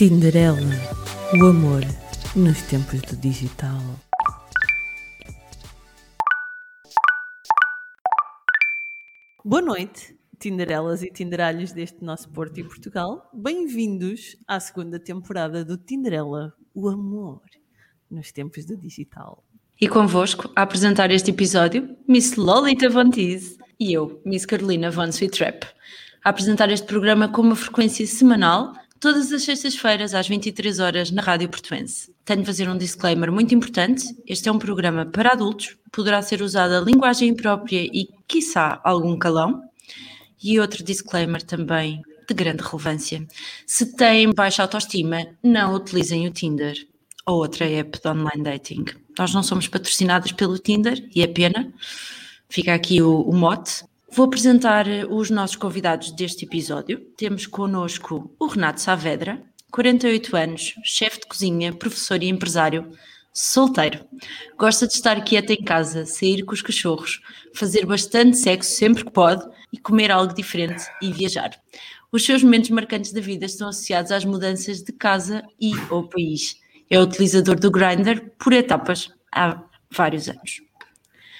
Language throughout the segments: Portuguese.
Tinderela, o amor nos tempos do digital. Boa noite, Tinderelas e Tinderalhos deste nosso Porto e Portugal. Bem-vindos à segunda temporada do Tinderela, o amor nos tempos do digital. E convosco, a apresentar este episódio, Miss Lolita Von Teese e eu, Miss Carolina Von Sweet Trap. A apresentar este programa com uma frequência semanal, todas as sextas-feiras às 23 horas na Rádio Portuense. Tenho de fazer um disclaimer muito importante. Este é um programa para adultos, poderá ser usada linguagem imprópria e, quiçá, algum calão. E outro disclaimer também de grande relevância. Se têm baixa autoestima, não utilizem o Tinder ou outra app de online dating. Nós não somos patrocinadas pelo Tinder e é pena. Fica aqui o, o mote. Vou apresentar os nossos convidados deste episódio. Temos connosco o Renato Saavedra, 48 anos, chefe de cozinha, professor e empresário, solteiro. Gosta de estar quieto em casa, sair com os cachorros, fazer bastante sexo sempre que pode e comer algo diferente e viajar. Os seus momentos marcantes da vida estão associados às mudanças de casa e ou país. É utilizador do Grindr por etapas há vários anos.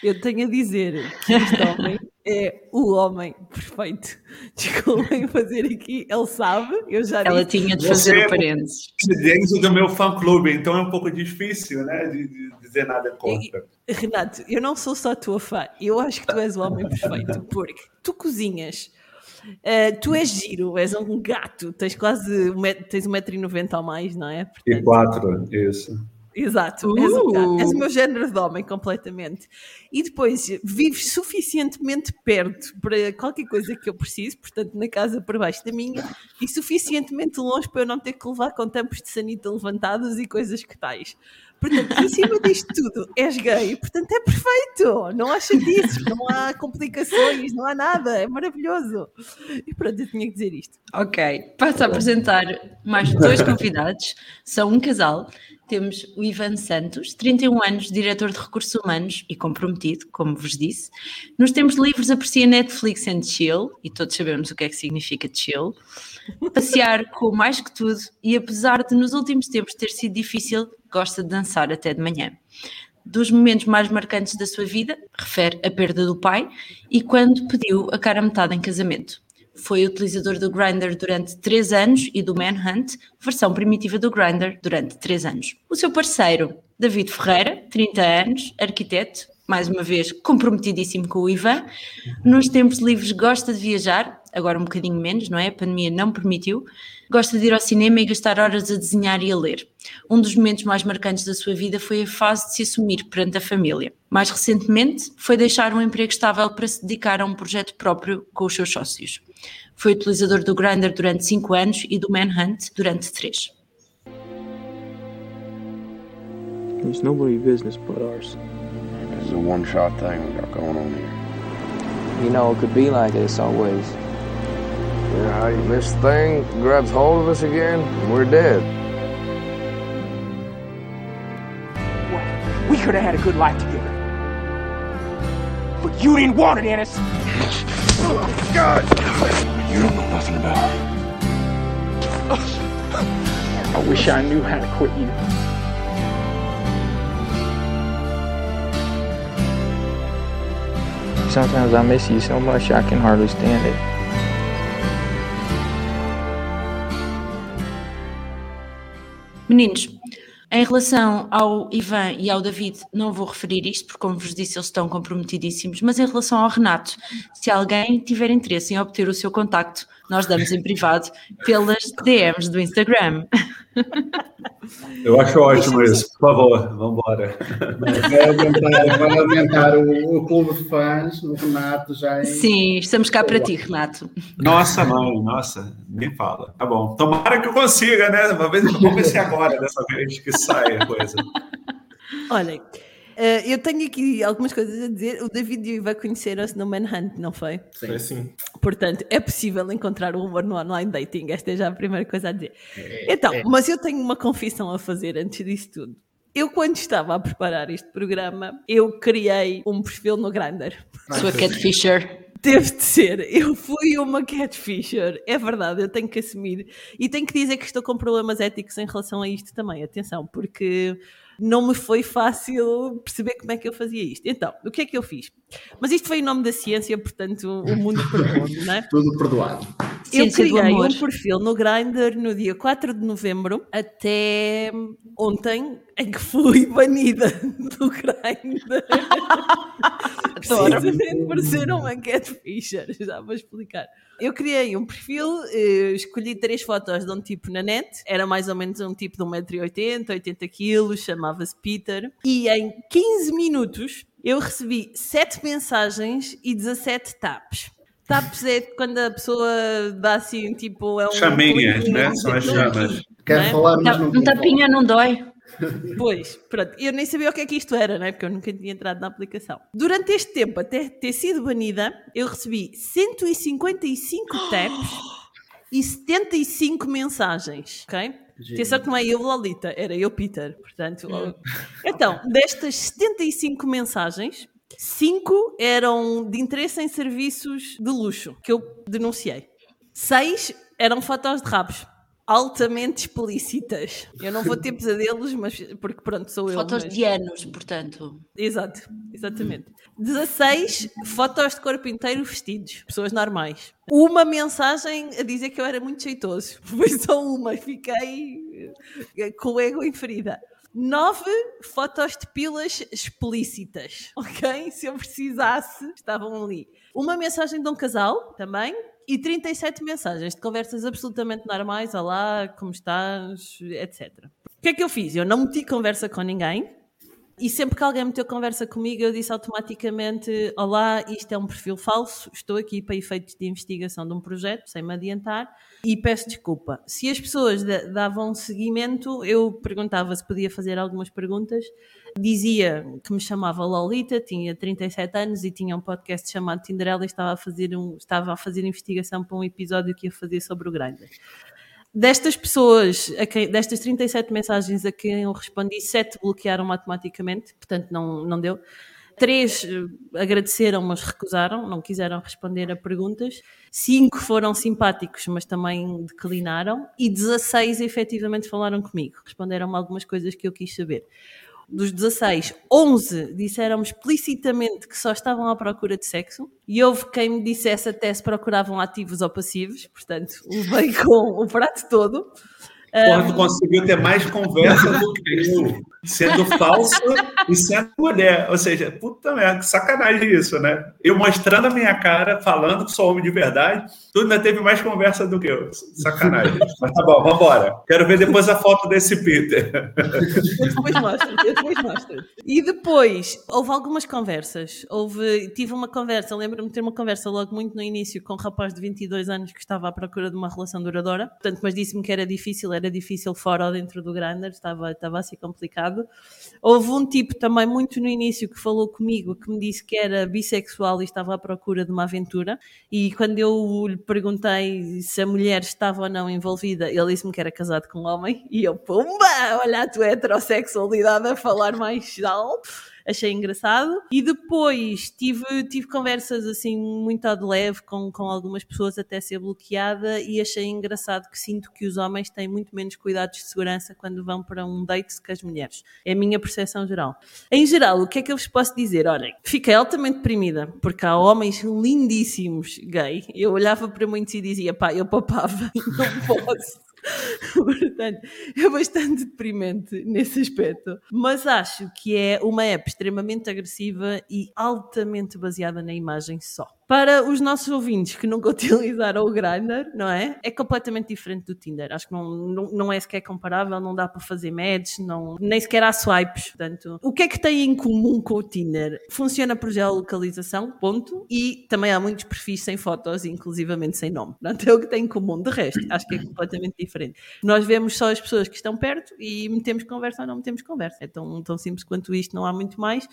Eu tenho a dizer que este homem é o homem perfeito. Desculpem fazer aqui, ele sabe, eu já Ela disse. tinha de fazer Você o parênteses. presidente do meu fã-clube, então é um pouco difícil, né, de, de dizer nada contra. E, Renato, eu não sou só tua fã, eu acho que tu és o homem perfeito, porque tu cozinhas, Uh, tu és giro, és um gato, tens quase um, tens 1,90m ou mais, não é? Portanto, e 4, isso. Exato, uh. és, um és, o meu género de homem completamente. E depois vives suficientemente perto para qualquer coisa que eu preciso, portanto, na casa por baixo da minha, e suficientemente longe para eu não ter que levar com tampos de sanita levantados e coisas que tais. Portanto, em cima disto tudo, és gay, portanto é perfeito, não há chatices, não há complicações, não há nada, é maravilhoso. E pronto, eu tinha que dizer isto. Ok, passo a apresentar mais dois convidados, são um casal temos o Ivan Santos, 31 anos, diretor de recursos humanos e comprometido, como vos disse. Nos tempos livres aprecia Netflix and chill, e todos sabemos o que é que significa chill. Passear com mais que tudo, e apesar de nos últimos tempos ter sido difícil, gosta de dançar até de manhã. Dos momentos mais marcantes da sua vida, refere a perda do pai e quando pediu a cara metade em casamento. Foi utilizador do Grindr durante 3 anos e do Manhunt, versão primitiva do Grindr, durante 3 anos. O seu parceiro, David Ferreira, 30 anos, arquiteto, mais uma vez comprometidíssimo com o Ivan. Nos tempos livres gosta de viajar, agora um bocadinho menos, não é? A pandemia não permitiu. Gosta de ir ao cinema e gastar horas a desenhar e a ler. Um dos momentos mais marcantes da sua vida foi a fase de se assumir perante a família. Mais recentemente, foi deixar um emprego estável para se dedicar a um projeto próprio com os seus sócios. Foi utilizador do Grindr durante 5 anos e do Manhunt durante 3. It's nobody's business but ours. It's a one-shot thing we got going on here. You know, it could be like this always. Yeah, this thing grabs hold of us again, and we're dead. We could have had a good life together. But you didn't want it, Ennis. oh, God! You don't know nothing about her. I wish I knew how to quit you. Sometimes I miss you so much I can hardly stand it. Meninos, em relação ao Ivan e ao David, não vou referir isto, porque, como vos disse, eles estão comprometidíssimos, mas em relação ao Renato, se alguém tiver interesse em obter o seu contacto, nós damos em privado pelas DMs do Instagram. Eu acho ótimo isso, por favor, vamos embora. Vai aumentar, vai aumentar o, o, clube de fãs, o Renato já. Em... Sim, estamos cá para ti, Renato. Nossa, mãe, nossa, nem fala. Tá bom. Tomara que eu consiga, né? Uma vez, vamos ver se agora, dessa vez, que sai a coisa. Olhem. Uh, eu tenho aqui algumas coisas a dizer. O David vai conhecer-se no Manhunt, não foi? Sim. sim. Portanto, é possível encontrar o humor no online dating. Esta é já a primeira coisa a dizer. É, então, é. mas eu tenho uma confissão a fazer antes disso tudo. Eu, quando estava a preparar este programa, eu criei um perfil no Grindr. Sua catfisher. Teve de ser. Eu fui uma catfisher. É verdade, eu tenho que assumir. E tenho que dizer que estou com problemas éticos em relação a isto também. Atenção, porque não me foi fácil perceber como é que eu fazia isto. Então, o que é que eu fiz? Mas isto foi em nome da ciência, portanto, o mundo perdoa não é? Tudo perdoado. Eu Ciência criei um perfil no Grindr no dia 4 de novembro até ontem, em que fui banida do Grindr. Precisamente por ser uma catfisher, já vou explicar. Eu criei um perfil, eh, escolhi três fotos de um tipo na net, era mais ou menos um tipo de 1,80m, 80kg, chamava-se Peter, e em 15 minutos eu recebi 7 mensagens e 17 taps. Taps é quando a pessoa dá assim, tipo, é um. Chaminhas, né? São as chamas. Quer é? falar, mas Tá- não Um tapinha não dói. Pois, pronto, eu nem sabia o que é que isto era, né? Porque eu nunca tinha entrado na aplicação. Durante este tempo, até ter sido banida, eu recebi 155 taps e 75 mensagens, ok? Atenção que não é eu, Lolita, era eu, Peter. Portanto, oh. então, destas 75 mensagens, 5 eram de interesse em serviços de luxo, que eu denunciei. 6 eram fotos de rabos. Altamente explícitas. Eu não vou ter pesadelos, mas porque pronto, sou eu. Fotos mas- de anos, portanto. Exato, exatamente. 16 fotos de corpo inteiro vestidos, pessoas normais. Uma mensagem a dizer que eu era muito jeitoso. Foi só uma, fiquei eh, com o ego em ferida. 9 fotos de pilas explícitas, ok? Se eu precisasse, estavam ali. Uma mensagem de um casal também. E 37 mensagens de conversas absolutamente normais, olá, como estás, etc. O que é que eu fiz? Eu não meti conversa com ninguém, e sempre que alguém meteu conversa comigo, eu disse automaticamente: Olá, isto é um perfil falso, estou aqui para efeitos de investigação de um projeto, sem me adiantar, e peço desculpa. Se as pessoas da- davam seguimento, eu perguntava se podia fazer algumas perguntas. Dizia que me chamava Lolita, tinha 37 anos e tinha um podcast chamado Tinderella e estava a fazer, um, estava a fazer investigação para um episódio que ia fazer sobre o Grindr. Destas pessoas, quem- destas 37 mensagens a quem eu respondi, 7 bloquearam automaticamente, portanto não, não deu. Três eh, agradeceram, mas recusaram, não quiseram responder a perguntas. Cinco foram simpáticos, mas também declinaram. E 16 efetivamente falaram comigo, responderam-me algumas coisas que eu quis saber. Dos 16, 11 disseram-me explicitamente que só estavam à procura de sexo e houve quem me dissesse até se procuravam ativos ou passivos, portanto, levei com o prato todo. Porra, tu conseguiu ter mais conversa do que eu, sendo falso e sendo mulher. Ou seja, puta merda, que sacanagem isso, né? Eu mostrando a minha cara, falando que sou homem de verdade, tu ainda teve mais conversa do que eu. Sacanagem. Mas tá bom, vambora. Quero ver depois a foto desse Peter. Depois mostro, eu depois mostro. E depois, houve algumas conversas. Houve, tive uma conversa, lembro-me de ter uma conversa logo muito no início com um rapaz de 22 anos que estava à procura de uma relação duradoura. Portanto, mas disse-me que era difícil, era difícil fora ou dentro do Grindr, estava, estava assim complicado. Houve um tipo também muito no início que falou comigo, que me disse que era bissexual e estava à procura de uma aventura. E quando eu lhe perguntei se a mulher estava ou não envolvida, ele disse-me que era casado com um homem. E eu, pumba, olha a tua heterossexualidade a falar mais alto. Achei engraçado. E depois tive, tive conversas assim muito de leve com, com algumas pessoas até ser bloqueada e achei engraçado que sinto que os homens têm muito menos cuidados de segurança quando vão para um date que as mulheres. É a minha percepção geral. Em geral, o que é que eu vos posso dizer? Olhem, fiquei altamente deprimida porque há homens lindíssimos gay. Eu olhava para muitos e dizia, pá, eu papava não posso. Portanto, é bastante deprimente nesse aspecto. Mas acho que é uma app extremamente agressiva e altamente baseada na imagem só. Para os nossos ouvintes que nunca utilizaram o Grindr, não é? É completamente diferente do Tinder. Acho que não, não, não é sequer comparável, não dá para fazer match, não, nem sequer há swipes. Portanto, o que é que tem em comum com o Tinder? Funciona por geolocalização, ponto. E também há muitos perfis sem fotos, inclusivamente sem nome. Portanto, é o que tem em comum. De resto, acho que é completamente diferente. Nós vemos só as pessoas que estão perto e metemos conversa ou não metemos conversa. É tão, tão simples quanto isto, não há muito mais.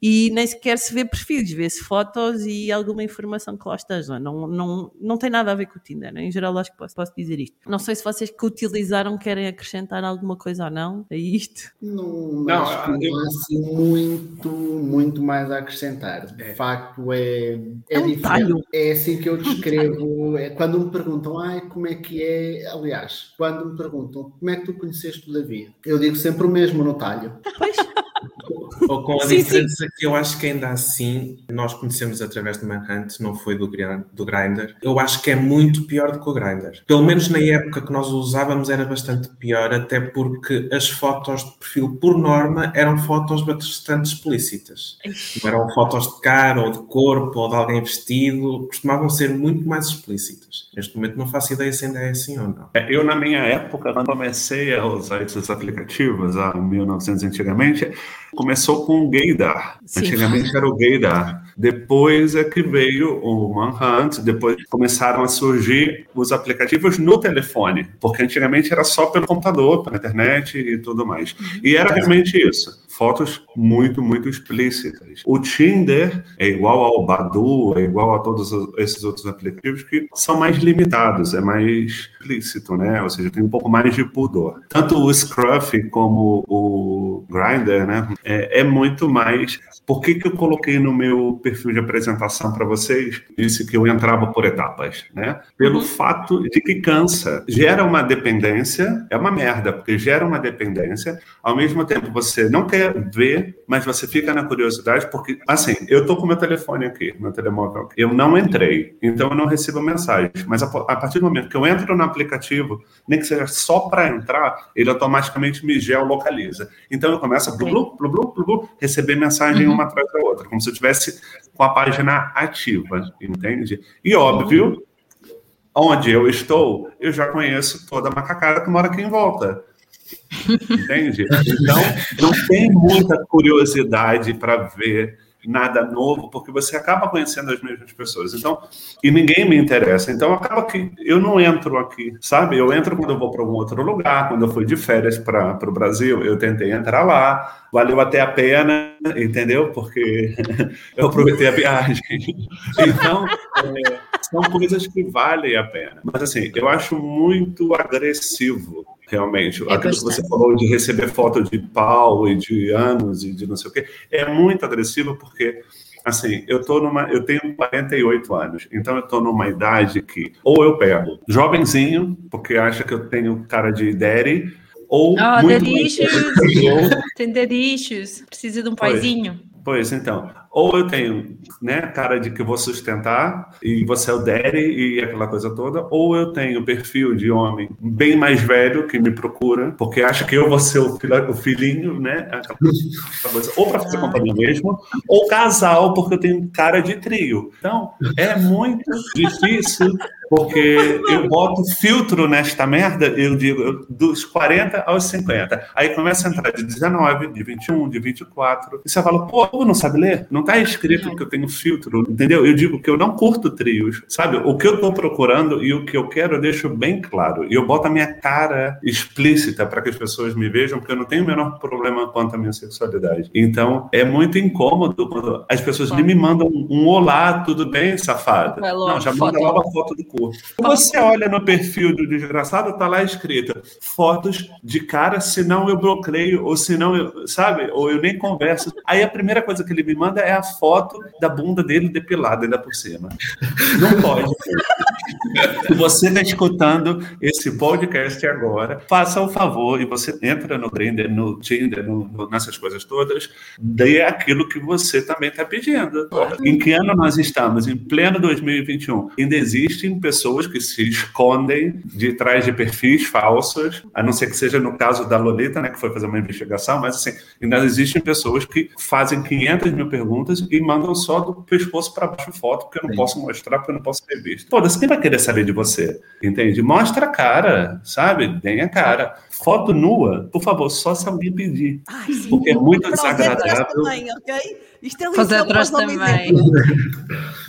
E nem sequer se vê perfis, vê-se fotos e alguma informação que lá esteja. Não, não, não tem nada a ver com o Tinder. Em geral, acho que posso, posso dizer isto. Não sei se vocês que utilizaram querem acrescentar alguma coisa ou não a isto. Não, Não, acho que eu- não há assim muito, muito mais a acrescentar. De facto, é, é, É um diferente. talho. É assim que eu descrevo. É quando me perguntam, ai, como é que é? Aliás, quando me perguntam, como é que tu conheceste o David? Eu digo sempre o mesmo no talho. Pois, Ou com a Sim, diferença que eu acho que ainda assim nós conhecemos através do Manhunt, não foi do, do Grindr. Eu acho que é muito pior do que o Grindr. Pelo menos na época que nós o usávamos era bastante pior, até porque as fotos de perfil, por norma, eram fotos bastante explícitas. Não eram fotos de cara ou de corpo ou de alguém vestido, costumavam ser muito mais explícitas. Neste momento não faço ideia se ainda é assim ou não. É, Eu, na minha época, quando comecei a usar esses aplicativos, há 1900 antigamente, começou com o Gaydar. Antigamente era o Gaydar. Depois é que veio o Manhunt, depois começaram a surgir os aplicativos no telefone, porque antigamente era só pelo computador, pela internet e tudo mais. E era realmente isso. Fotos muito, muito explícitas. O Tinder é igual ao Badu, é igual a todos os- esses outros aplicativos que são mais limitados, é mais explícito, né? Ou seja, tem um pouco mais de pudor. Tanto o Scruff como o Grindr, né? É, é muito mais. Por que, que eu coloquei no meu perfil de apresentação para vocês? Disse que eu entrava por etapas, né? Pelo fato de que cansa. Gera uma dependência, é uma merda, porque gera uma dependência. Ao mesmo tempo, você não quer ver, mas você fica na curiosidade, porque, assim, eu tô com meu telefone aqui, meu telemóvel aqui. Eu não entrei, então eu não recebo mensagens. Mas a, a partir do momento que eu entro no aplicativo, nem que seja só para entrar, ele automaticamente me geolocaliza. Então eu começo a blu, blu, blu, blu, blu, blu, receber mensagem uma atrás da outra, como se eu tivesse com a página ativa, entende? E óbvio, onde eu estou, eu já conheço toda a macacada que mora aqui em volta. Entende? Então, não tem muita curiosidade para ver nada novo, porque você acaba conhecendo as mesmas pessoas. Então, e ninguém me interessa. Então, acaba que eu não entro aqui, sabe? Eu entro quando eu vou para algum outro lugar, quando eu fui de férias para o Brasil, eu tentei entrar lá, valeu até a pena, entendeu? Porque eu aproveitei a viagem. Então, é, são coisas que valem a pena. Mas, assim, eu acho muito agressivo realmente. É Aquilo que você falou de receber foto de pau e de anos e de não sei o quê, é muito agressivo porque assim, eu tô numa, eu tenho 48 anos, então eu tô numa idade que ou eu pego jovenzinho, porque acha que eu tenho cara de daddy, ou Oh, muito eu, Tem issues. Precisa de um Pois. paizinho. Pois então, ou eu tenho, né, cara de que eu vou sustentar e você é o daddy e aquela coisa toda, ou eu tenho perfil de homem bem mais velho que me procura, porque acha que eu vou ser o, filha- o filhinho, né, ou para fazer companhia mesmo, ou casal, porque eu tenho cara de trio. Então, é muito difícil porque eu boto filtro nesta merda, eu digo, eu- dos 40 aos 50. Aí começa a entrar de 19, de 21, de 24. E você fala, pô, não sabe ler? Não tá escrito que eu tenho filtro, entendeu? Eu digo que eu não curto trios, sabe? O que eu tô procurando e o que eu quero eu deixo bem claro. E eu boto a minha cara explícita para que as pessoas me vejam, porque eu não tenho o menor problema quanto à minha sexualidade. Então, é muito incômodo quando as pessoas nem me mandam um olá, tudo bem, safada? Logo, Não, já manda logo a foto do corpo. Você olha no perfil do desgraçado, tá lá escrito fotos de cara, senão eu bloqueio, ou senão eu, sabe? Ou eu nem converso. Aí a primeira coisa que ele me manda é a foto da bunda dele depilada ainda por cima. Não pode. Se você está escutando esse podcast agora, faça o favor e você entra no Grindr, no Tinder, no- no- nessas coisas todas, dê aquilo que você também está pedindo. Em que ano nós estamos? Em pleno 2021. Ainda existem pessoas que se escondem de trás de perfis falsos, a não ser que seja no caso da Lolita, né, que foi fazer uma investigação, mas assim, ainda existem pessoas que fazem 500 mil perguntas e mandam só do pescoço para baixo foto, porque eu não Sim. posso mostrar, porque eu não posso ser visto. Foda-se, quem vai querer saber de você? Entende? Mostra a cara, sabe? Deem a cara. Foto nua, por favor, só se alguém pedir. Ai. Porque é muito desagradável. também, ok? Isto é lição os homens também.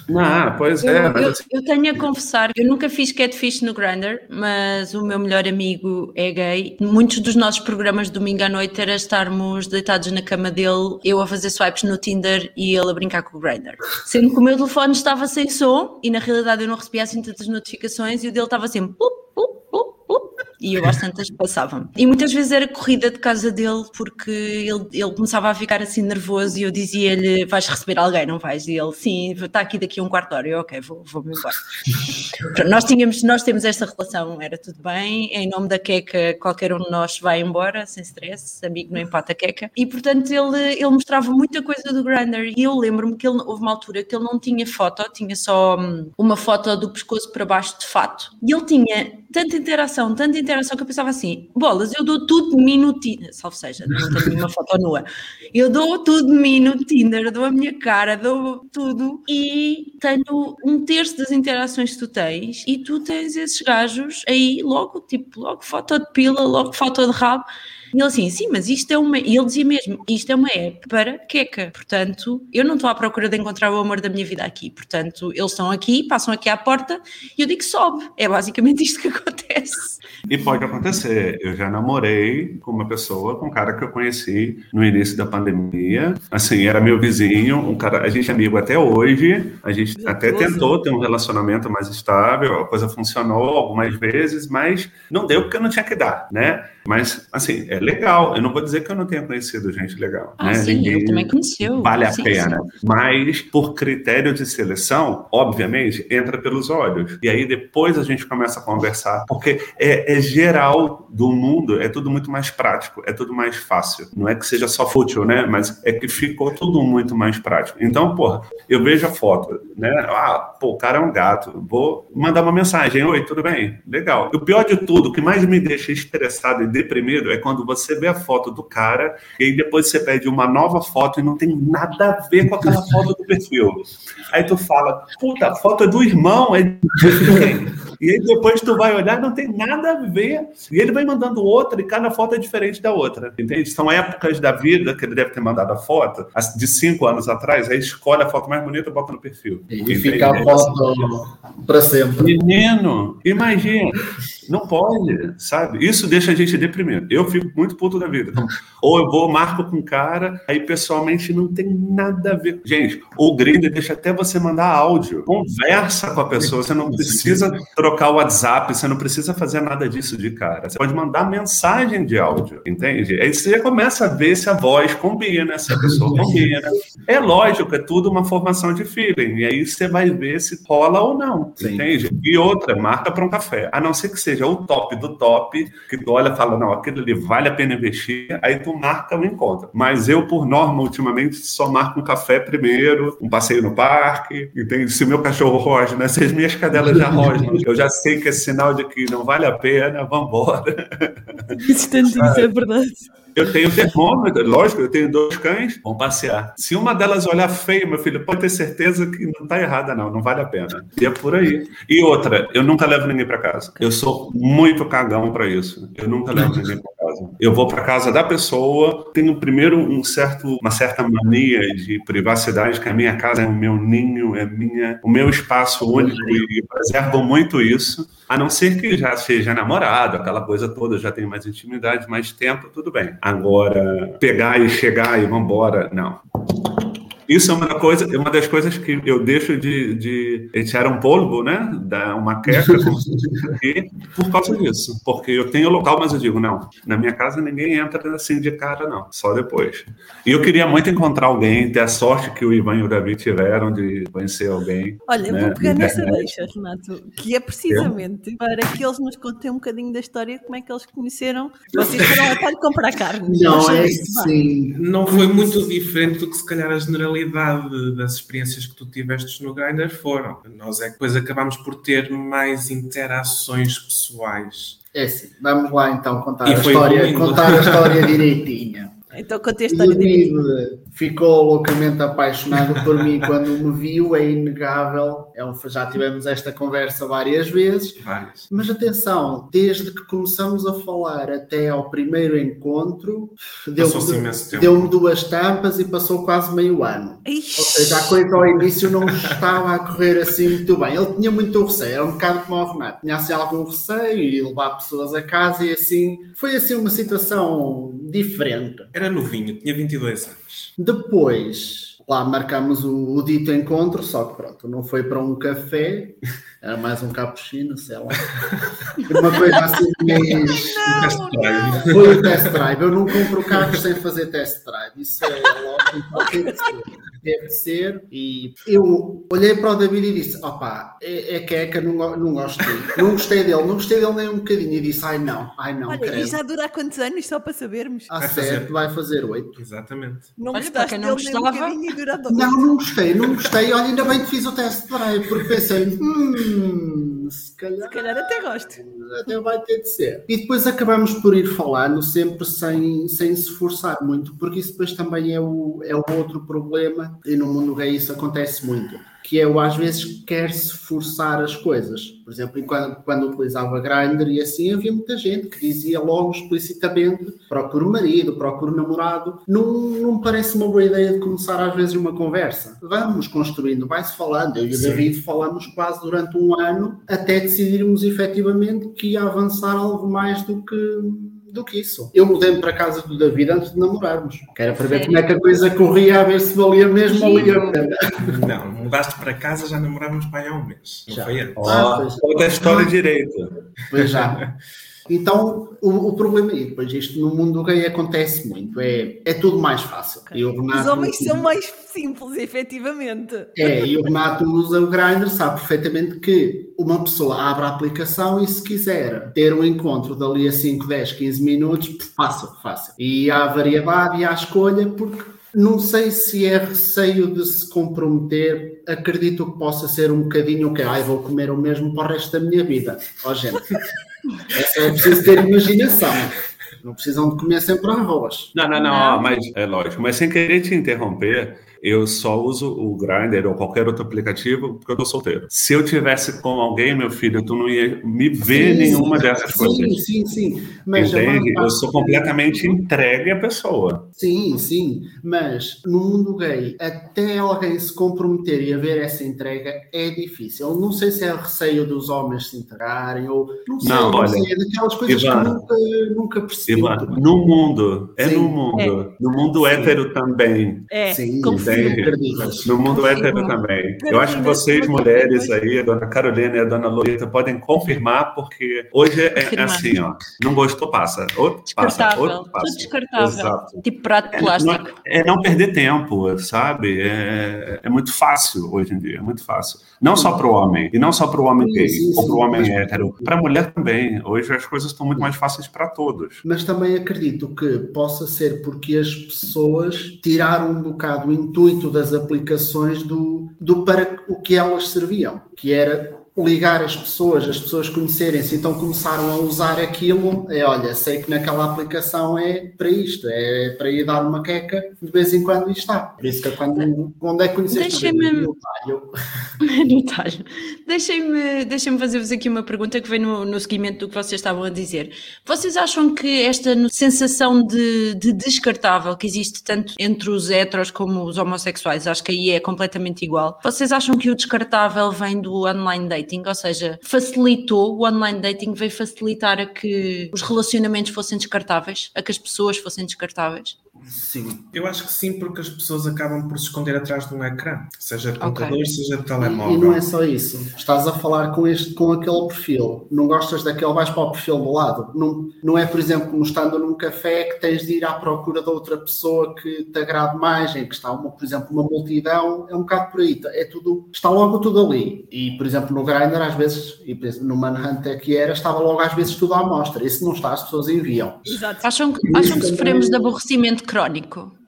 Não, pois Eu, é. eu- mas assim, eu tenho a confessar, eu nunca fiz catfish no Grindr, mas o meu melhor amigo é gay. Muitos dos nossos programas de domingo à noite era estarmos deitados na cama dele, eu a fazer swipes no Tinder e ele a brincar com o Grindr. Sendo que o meu telefone estava sem som e na realidade eu não recebia assim tantas notificações e o dele estava sempre plup, e eu às tantas passava-me. E muitas vezes era corrida de casa dele porque ele, ele começava a ficar assim nervoso e eu dizia-lhe: Vais receber alguém, não vais? E ele: Sim, está aqui daqui a um quarto de hora. Eu, ok, vou- vou-me embora. Pronto, nós, tínhamos, nós temos esta relação, era tudo bem. Em nome da Queca, qualquer um de nós vai embora, sem stress, amigo não empata a Queca. E portanto ele, ele mostrava muita coisa do Grindr. E eu lembro-me que ele, houve uma altura que ele não tinha foto, tinha só hum, uma foto do pescoço para baixo de fato. E ele tinha tanta interação, tanta interação que eu pensava assim: bolas, eu dou tudo de mim no Tinder. Salve seja, não tenho nenhuma foto nua. Eu dou tudo de mim no Tinder, dou a minha cara, dou tudo e tenho um terço das interações que tu tens e tu tens esses gajos aí logo, tipo, logo foto de pila, logo foto de rabo. E ele assim, sim, mas isto é uma. E ele dizia mesmo, isto é uma app para queca. Portanto, eu não estou à procura de encontrar o amor da minha vida aqui. Portanto, eles estão aqui, passam aqui à porta e eu digo sobe. É basicamente isto que acontece. E pode acontecer. Eu já namorei com uma pessoa, com um cara que eu conheci no início da pandemia. Assim, era meu vizinho, um cara, a gente é amigo até hoje. A gente até tentou ter um relacionamento mais estável, a coisa funcionou algumas vezes, mas não deu porque não tinha que dar, né? Mas, assim, é legal. Eu não vou dizer que eu não tenha conhecido gente legal. Ah, né? sim, Ninguém- ele também conheceu. Vale a Sim, pena. sim. Mas, por critério de seleção, obviamente, entra pelos olhos. E aí depois a gente começa a conversar. Porque é, é geral do mundo, é tudo muito mais prático, é tudo mais fácil. Não é que seja só fútil, né? Mas é que ficou tudo muito mais prático. Então, porra, eu vejo a foto, né? Ah, pô, o cara é um gato. Vou mandar uma mensagem. Oi, tudo bem? Legal. O pior de tudo, o que mais me deixa estressado e deprimido é quando você vê a foto do cara e aí depois você pede uma nova foto e não tem nada a ver com aquela foto do perfil. Aí tu fala, puta, a foto é do irmão, é de quem? E aí depois tu vai olhar, não tem nada a ver. E ele vai mandando outra e cada foto é diferente da outra. Entende? São épocas da vida que ele deve ter mandado a foto, de cinco anos atrás, aí escolhe a foto mais bonita e bota no perfil. E Entende? fica a foto para sempre. Menino, imagina, não pode, sabe? Isso deixa a gente deprimido. Eu fico muito puto da vida. Então, Ou eu vou, marco com um cara, aí pessoalmente não tem nada a ver. Gente, o Grindr deixa até você mandar áudio. Conversa com a pessoa, você não precisa trocar o WhatsApp, você não precisa fazer nada disso de cara. Você pode mandar mensagem de áudio, entende? Aí você já começa a ver se a voz combina, se a pessoa combina. É lógico, é tudo uma formação de feeling. E aí você vai ver se rola ou não, Sim. entende? E outra, marca para um café. A não ser que seja o top do top, que tu olha e fala, não, aquilo ali vale a pena investir, aí tu marca o encontro. Mas eu, por norma, ultimamente, só marco um café primeiro, um passeio no parque, entende? Se o meu cachorro rosna, se as minhas cadelas já rosnam, eu já sei que é sinal de que não vale a pena, vambora. Instante, isso é verdade. Eu tenho termômetro, lógico, eu tenho dois cães, vão passear. Se uma delas olhar feio, meu filho, pode ter certeza que não está errada, não, não vale a pena. E é por aí. E outra, eu nunca levo ninguém para casa. Eu sou muito cagão para isso. Eu nunca levo ninguém para casa. Eu vou para casa da pessoa, tenho primeiro um certo, uma certa mania de privacidade, que a minha casa é o meu ninho, é minha, o meu espaço único e preservo muito isso. A não ser que já seja namorado, aquela coisa toda, já tenho mais intimidade, mais tempo, tudo bem. Agora, pegar e chegar e vambora, não. Isso é uma, coisa, é uma das coisas que eu deixo de, de echar um polvo, né? Dar uma queca, por causa disso. Porque eu tenho local, mas eu digo, não, na minha casa ninguém entra assim de cara, não. Só depois. E eu queria muito encontrar alguém, ter a sorte que o Ivan e o Davi tiveram de conhecer alguém. Olha, né, vou pegar nessa deixa, Renato, que é precisamente para que eles nos contem um bocadinho da história, como é que eles conheceram. Vocês foram ao talho comprar carne. Não é assim. Não foi muito diferente do que se calhar a generalidade das experiências que tu tiveste no Grindr foram. Nós é que depois acabámos por ter mais interações pessoais. É assim. Vamos lá então contar E a história, lindo. contar a história direitinha. Então contei a O história de ficou loucamente apaixonado por mim quando me viu, é inegável. É um, já tivemos esta conversa várias vezes. Várias. Mas atenção, desde que começamos a falar até ao primeiro encontro, Passou-se deu-me imenso tempo. deu duas tampas e passou quase meio ano. Ou seja, a coisa ao início não estava a correr assim muito bem. Ele tinha muito receio, era um bocado como o Renato. Tinha assim algum receio e levar pessoas a casa e assim. Foi assim uma situação diferente. Era novinho, tinha 22 anos. Depois, lá marcámos o, o dito encontro, só que pronto, não foi para um café, era mais um cappuccino, sei lá. Uma coisa assim mais. Test drive. Foi o test drive. Eu não compro carros sem fazer test drive. Isso é logo, então tem Deve ser. E eu olhei para o David e disse: opá, é, é queca, não, não gosto dele. Não gostei dele, não gostei dele nem um bocadinho. E disse: ai não, ai não, Olha, credo. e já dura há quantos anos, só para sabermos? Há Vai fazer. sete, vai fazer oito. Exatamente. Não Olha, gostaste para quem não dele nem um gostava. bocadinho e dura dois. Não, não gostei, não gostei. Olha, ainda bem que fiz o test drive, porque pensei, hum, se calhar, Se calhar até gosto. até vai ter de ser. E depois acabamos por ir falando, sempre sem, sem se forçar muito, porque isso depois também é o, é o outro problema, e no mundo gay isso acontece muito. Que é o às vezes quer-se forçar as coisas. Por exemplo, quando, quando utilizava Grindr e assim, havia muita gente que dizia logo explicitamente: procuro marido, procuro namorado. Não, não me parece uma boa ideia de começar às vezes uma conversa. Vamos construindo, vai-se falando. Eu e o. David falamos quase durante um ano até decidirmos efetivamente que ia avançar algo mais do que. Do que isso. Eu mudei-me para a casa do David antes de namorarmos. Que era para ver Sério? como é que a coisa corria, a ver se valia mesmo ou a pena. Não, mudaste para casa, já namorávamos para aí há um mês. Não Já. foi antes. Ah, pois. Outra história direito. Pois já. Então, o, o problema é, depois isto no mundo gay acontece muito, é, é tudo mais fácil. E o Os homens são mais simples, efetivamente. É, e o Renato usa o Grindr, sabe perfeitamente que uma pessoa abre a aplicação e se quiser ter um encontro dali a 5, 10, 15 minutos, fácil, fácil. E há variedade e há escolha, porque não sei se é receio de se comprometer, acredito que possa ser um bocadinho que, ai, vou comer o mesmo para o resto da minha vida. Ó, gente, é, preciso ter imaginação. Não precisam de comer sempre arroz. Não, não, não, Não. ó, mas é lógico. Mas sem querer te interromper, eu só uso o Grindr ou qualquer outro aplicativo porque eu tô solteiro. Se eu tivesse com alguém, meu filho, tu não ia me ver Sim, nenhuma sim, dessas sim, coisas. Sim, sim, Mas a Entende? Eu sou completamente entregue à pessoa. Sim, sim, mas no mundo gay, até alguém se comprometer e haver essa entrega é difícil. Eu não sei se é receio dos homens se integrarem ou não sei, Não, não, olha, sei, é daquelas coisas Ivan, que eu nunca, nunca percebi. Ivan, no mundo, é Sim. no mundo. No mundo hétero também. É, Sim, confio. entende? No mundo Confirmo. hétero também. Eu acho que vocês, mulheres aí, a dona Carolina e a dona Lolita, podem confirmar, porque hoje é, é Confirmar. assim, ó. Não gostou, passa. Outro passa, Descartável. outro Tudo passa. descartável. Exato. Tipo prato de É, plástico. não, é não perder tempo, sabe? É, é muito fácil hoje em dia, é muito fácil. Não só para o homem, e não só para o homem gay, sim, ou para o homem hétero, para a mulher também. Hoje as coisas estão muito mais fáceis para todos. Mas também acredito que possa ser porque as pessoas tiraram um bocado o intuito das aplicações do, do para o que elas serviam, que era ligar as pessoas, as pessoas conhecerem-se, então começaram a usar aquilo, é olha, sei que naquela aplicação é para isto, é para ir dar uma queca, de vez em quando e está. Por isso que quando, quando é que conheceste Deixa-me- talho, no talho. Deixem-me deixem fazer-vos aqui uma pergunta que vem no, no seguimento do que vocês estavam a dizer. Vocês acham que esta sensação de, de descartável que existe tanto entre os heteros como os homossexuais, acho que aí é completamente igual. Vocês acham que o descartável vem do online dating? Ou seja, facilitou o online dating, veio facilitar a que os relacionamentos fossem descartáveis, a que as pessoas fossem descartáveis? Sim. Eu acho que sim, porque as pessoas acabam por se esconder atrás de um ecrã, seja de computador, Ok. seja de E telemóvel. não é só isso. Estás a falar com este, com aquele perfil. Não gostas daquele, vais para o perfil do lado. Não, não é, por exemplo, como estando num café que tens de ir à procura de outra pessoa que te agrade mais, em que está, uma, por exemplo, uma multidão. É um bocado por aí. É tudo, está logo tudo ali. E, por exemplo, no Grindr, às vezes, e no Manhunt que era, estava logo às vezes tudo à mostra. E se não está, as pessoas enviam. Exato. Acham que, acham que sofremos de aborrecimento crónico?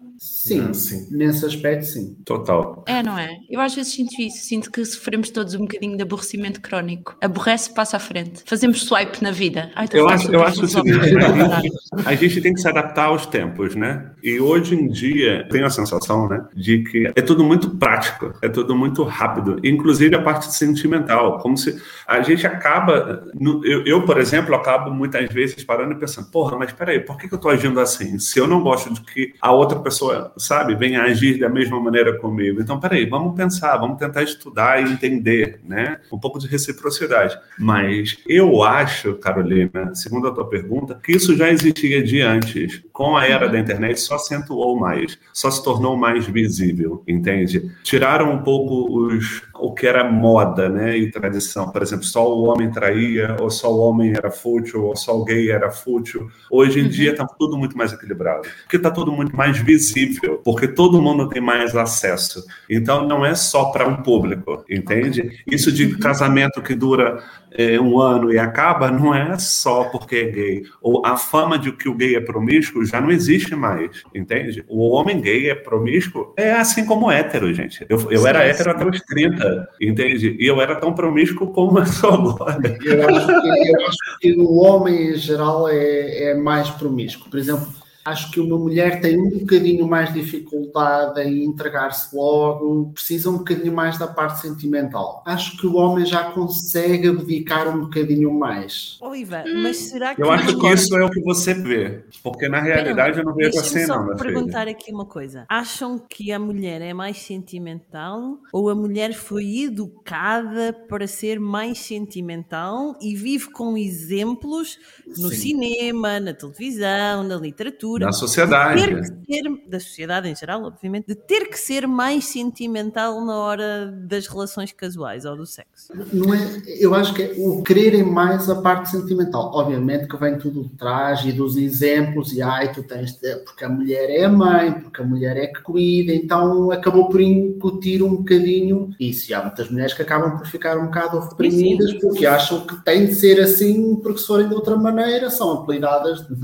Sim, Não, sim. nesse aspecto, sim. Total. É, não é? Eu às vezes sinto isso. Sinto que sofremos todos um bocadinho de aborrecimento crónico. Aborrece, passa à frente. Fazemos swipe na vida. Ai, estou Eu a acho, eu acho o filosófica. seguinte, a gente, a gente tem que se adaptar aos tempos, né? E hoje em dia, tenho a sensação, né, de que é tudo muito prático, é tudo muito rápido, inclusive a parte sentimental, como se a gente acaba, no- eu, eu, por exemplo, acabo muitas vezes parando e pensando, porra, mas peraí, por que que eu tô agindo assim? Se eu não gosto de que a outra pessoa, sabe, venha agir da mesma maneira comigo, então peraí, vamos pensar, vamos tentar estudar e entender, né? Um pouco de reciprocidade. Mas eu acho, Carolina, segundo a tua pergunta, que isso já existia de antes. Com a era da internet, só acentuou mais, só se tornou mais visível, entende? Tiraram um pouco os, o que era moda, né, e tradição. Por exemplo, só o homem traía, ou só o homem era fútil, ou só o gay era fútil. Hoje em dia está tudo muito mais equilibrado, porque está tudo muito mais visível, porque todo mundo tem mais acesso. Então não é só para um público, entende? Isso de casamento que dura é, um ano e acaba, não é só porque é gay. Ou a fama de que o gay é promíscuo já não existe mais, entende? O homem gay é promíscuo é assim como hétero, gente. Eu, eu era hétero até os 30, entende? E eu era tão promíscuo como eu sou agora. Eu acho que, eu acho que o homem em geral é, é mais promíscuo. Por exemplo, acho que uma mulher tem um bocadinho mais dificuldade em entregar-se logo, precisa um bocadinho mais da parte sentimental. Acho que o homem já consegue abdicar um bocadinho mais. Oh, Ivan, mas será que Eu acho que isso é o que você vê, porque na realidade eu não vejo assim, só não, filho. perguntar aqui uma coisa. Acham que a mulher é mais sentimental ou a mulher foi educada para ser mais sentimental e vive com exemplos no Sim. cinema, na televisão, na literatura? Da de sociedade. ter que ser, da sociedade em geral, obviamente, de ter que ser mais sentimental na hora das relações casuais ou do sexo. Não é, eu acho que é o quererem mais a parte sentimental. Obviamente que vem tudo de trás e dos exemplos, e ai, tu tens de, porque a mulher é a mãe, porque a mulher é que cuida, então acabou por incutir um bocadinho isso. E há muitas mulheres que acabam por ficar um bocado reprimidas porque acham que tem de ser assim, porque se forem de outra maneira são apelidadas de,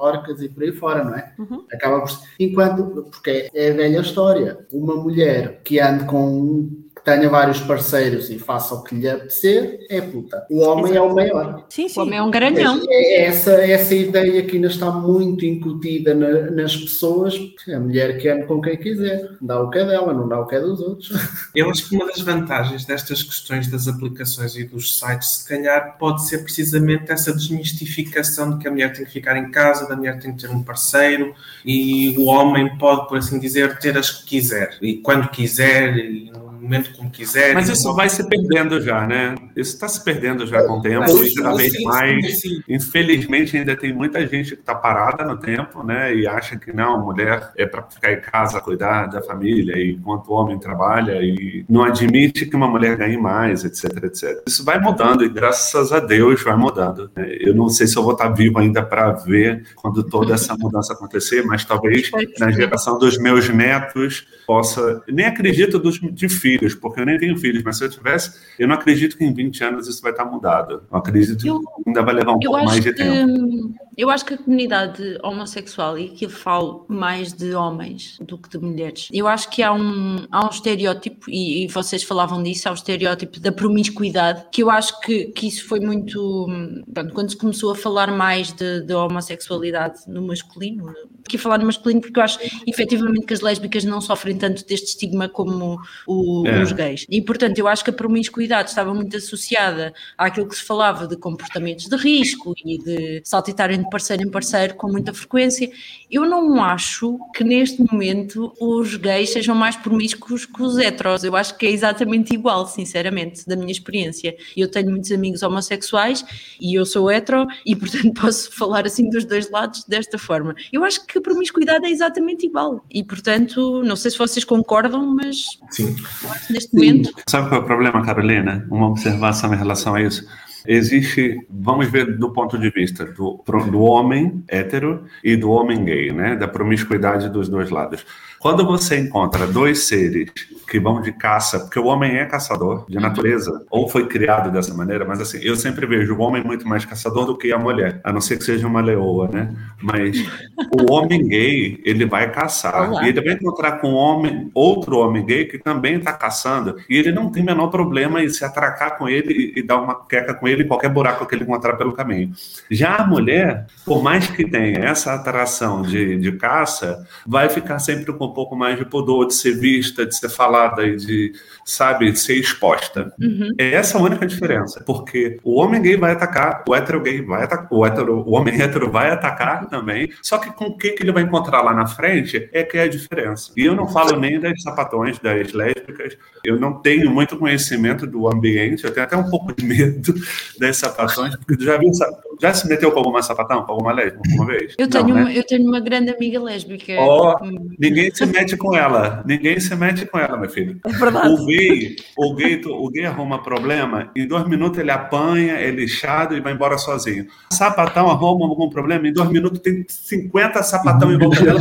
de porcas e por aí fora, não é? Acaba por enquanto, porque é a velha história. Uma mulher que ande com que tenha vários parceiros e faça o que lhe apetecer, é puta. O homem é o maior. Sim, O sim. homem é um garanhão. É essa, essa ideia que ainda está muito incutida na- nas pessoas, a mulher que ande com quem quiser, dá o que é dela, não dá o que é dos outros. Eu acho que uma das vantagens destas questões das aplicações e dos sites, se calhar, pode ser precisamente essa desmistificação de que a mulher tem que ficar em casa, da mulher tem que ter um parceiro e o homem pode, por assim dizer, ter as que quiser e quando quiser e no momento como quiser. Mas isso vai se perdendo já, né? Isso está se perdendo já com o tempo, e cada vez mais. sim, sim. Infelizmente, ainda tem muita gente que está parada no tempo, né? E acha que não, mulher é para ficar em casa, cuidar da família, e enquanto o homem trabalha, e não admite que uma mulher ganhe mais, etc, etc. Isso vai mudando, e graças a Deus vai mudando. né? Eu não sei se eu vou estar vivo ainda para ver quando toda essa mudança acontecer, mas talvez na geração dos meus netos possa. Nem acredito dos, de filhos, porque eu nem tenho filhos, mas se eu tivesse, eu não acredito que em 20 anos isso vai estar mudado. Eu acredito Eu- que ainda vai levar um pouco mais de que, tempo. eu acho que a comunidade homossexual, e aqui eu falo mais de homens do que de mulheres, eu acho que há um, há um estereótipo, e, e vocês falavam disso, há o estereótipo da promiscuidade, que eu acho que, que isso foi muito. hum, Pronto, quando se começou a falar mais de, de homossexualidade no masculino, aqui falar no masculino, porque eu acho efetivamente que as lésbicas não sofrem tanto deste estigma como o- É. os gays. E portanto, eu acho que a promiscuidade estava muito associada àquilo que se falava de comportamentos de risco e de saltitarem de parceiro em parceiro com muita frequência. Eu não acho que neste momento os gays sejam mais promíscuos que os heteros. Eu acho que é exatamente igual, sinceramente, da minha experiência. Eu tenho muitos amigos homossexuais e eu sou hetero e, portanto, posso falar assim dos dois lados desta forma. Eu acho que a promiscuidade é exatamente igual e, portanto, não sei se vocês concordam, mas Sim. que neste momento Sabe qual é o problema, Carolina? Uma observação em relação a isso. Existe, vamos ver do ponto de vista do, do homem hétero e do homem gay, né? Da promiscuidade dos dois lados. Quando você encontra dois seres que vão de caça, porque o homem é caçador de natureza, ou foi criado dessa maneira, mas assim, eu sempre vejo o homem muito mais caçador do que a mulher, a não ser que seja uma leoa, né? Mas o homem gay, ele vai caçar, Olá. e ele vai encontrar com um homem, outro homem gay que também está caçando, e ele não tem o menor problema em se atracar com ele e, e dar uma queca com ele em qualquer buraco que ele encontrar pelo caminho. Já a mulher, por mais que tenha essa atração de, de caça, vai ficar sempre com um pouco mais de pudor de ser vista, de ser falada e de, sabe, ser exposta. É essa a única diferença, porque o homem gay vai atacar, o hétero gay vai atacar, o, hétero, o homem hétero vai atacar também, só que com o que, que ele vai encontrar lá na frente é que é a diferença. E eu não falo nem das sapatões, das lésbicas, eu não tenho muito conhecimento do ambiente, eu tenho até um pouco de medo das sapatões, porque já viu, já se meteu com alguma sapatão, com alguma lésbica alguma vez? Eu Não, tenho, né? uma, eu tenho uma grande amiga lésbica. Hum, Ninguém se mete com ela. Ninguém se mete com ela, meu filho. É. O gay, o gay, o gay arruma problema, em dois minutos ele apanha, é lixado e vai embora sozinho. Sapatão arruma algum problema, em dois minutos tem 50 sapatão em volta dela.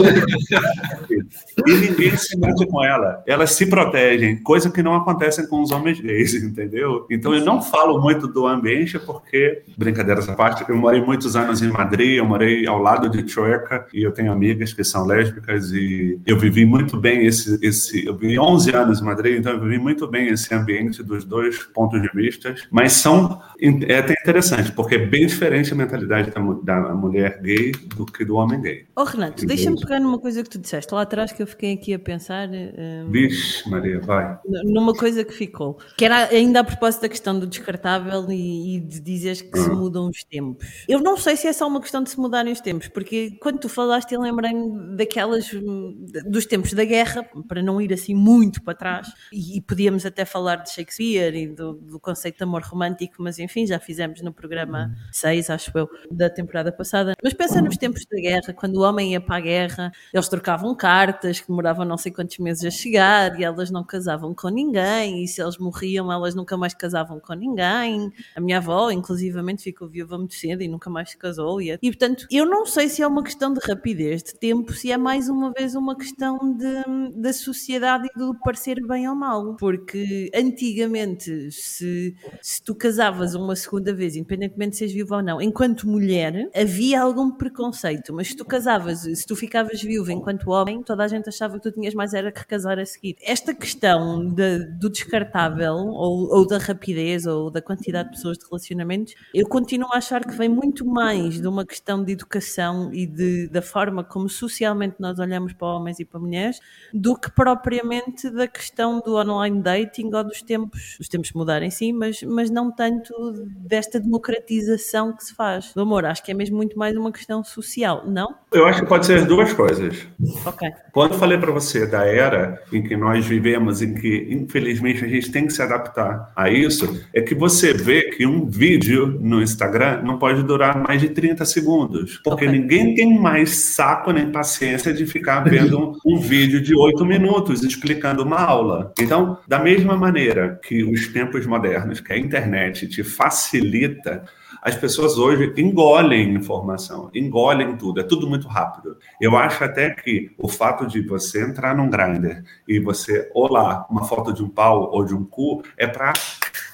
E ninguém se mete com ela. Elas se protegem, coisa que não acontece com os homens gays, entendeu? Então eu não falo muito do ambiente porque, brincadeiras à parte, eu morei muitos anos em Madrid, eu morei ao lado de Chueca e eu tenho amigas que são lésbicas e eu vivi muito bem esse, esse eu vivi 11 anos em Madrid, então eu vivi muito bem esse ambiente dos dois pontos de vista, mas são é até interessante, porque é bem diferente a mentalidade da, da mulher gay do que do homem gay. Oh, Renato, deixa-me pegar numa coisa que tu disseste lá atrás que eu fiquei aqui a pensar. hum, Vixe, Maria, vai. numa coisa que ficou, que era ainda a propósito da questão do descartável e, e de dizeres que se mudam os tempos. Eu não sei se é só uma questão de se mudarem os tempos, porque quando tu falaste, eu lembrei-me daquelas hum, dos tempos da guerra, para não ir assim muito para trás, e, e podíamos até falar de Shakespeare e do, do conceito de amor romântico, mas enfim, já fizemos no programa 6, acho eu, da temporada passada. Mas pensa nos tempos da guerra, quando o homem ia para a guerra, eles trocavam cartas que demoravam não sei quantos meses a chegar e elas não casavam com ninguém, e se eles morriam, elas nunca mais casavam com ninguém. A minha avó, inclusivamente, ficou viúva muito cedo e nunca mais se casou. E, e portanto, eu não sei se é uma questão de rapidez de tempo, se é mais uma vez uma questão de, da sociedade e do parecer bem ou mal. Porque antigamente, se, se tu casavas uma segunda vez, independentemente de seres viúva ou não, enquanto mulher, havia algum preconceito. Mas se tu casavas, se tu ficavas viúva enquanto homem, toda a gente achava que tu tinhas mais era que recasar a seguir. Esta questão de- do descartável, ou, ou da rapidez, ou da quantidade de pessoas de relacionamentos, eu continuo a achar que vem muito mais de uma questão de educação e de, da forma como socialmente nós olhamos para homens e para mulheres, do que propriamente da questão do online dating ou dos tempos, os tempos mudarem sim, mas, mas não tanto desta democratização que se faz. Do amor, acho que é mesmo muito mais uma questão social, não? Eu acho que pode ser as duas coisas. Ok. Quando eu falei para você da era em que nós vivemos, em que infelizmente a gente tem que se adaptar a isso, é que você vê que um vídeo no Instagram não pode durar mais de 30 segundos, porque Ok. ninguém tem mais saco nem paciência de ficar vendo um, vídeo de 8 minutos explicando uma aula. Então, da mesma maneira que os tempos modernos, que a internet te facilita as pessoas hoje engolem informação, engolem tudo, é tudo muito rápido. Eu acho até que o fato de você entrar num grinder e você olhar uma foto de um pau ou de um cu é para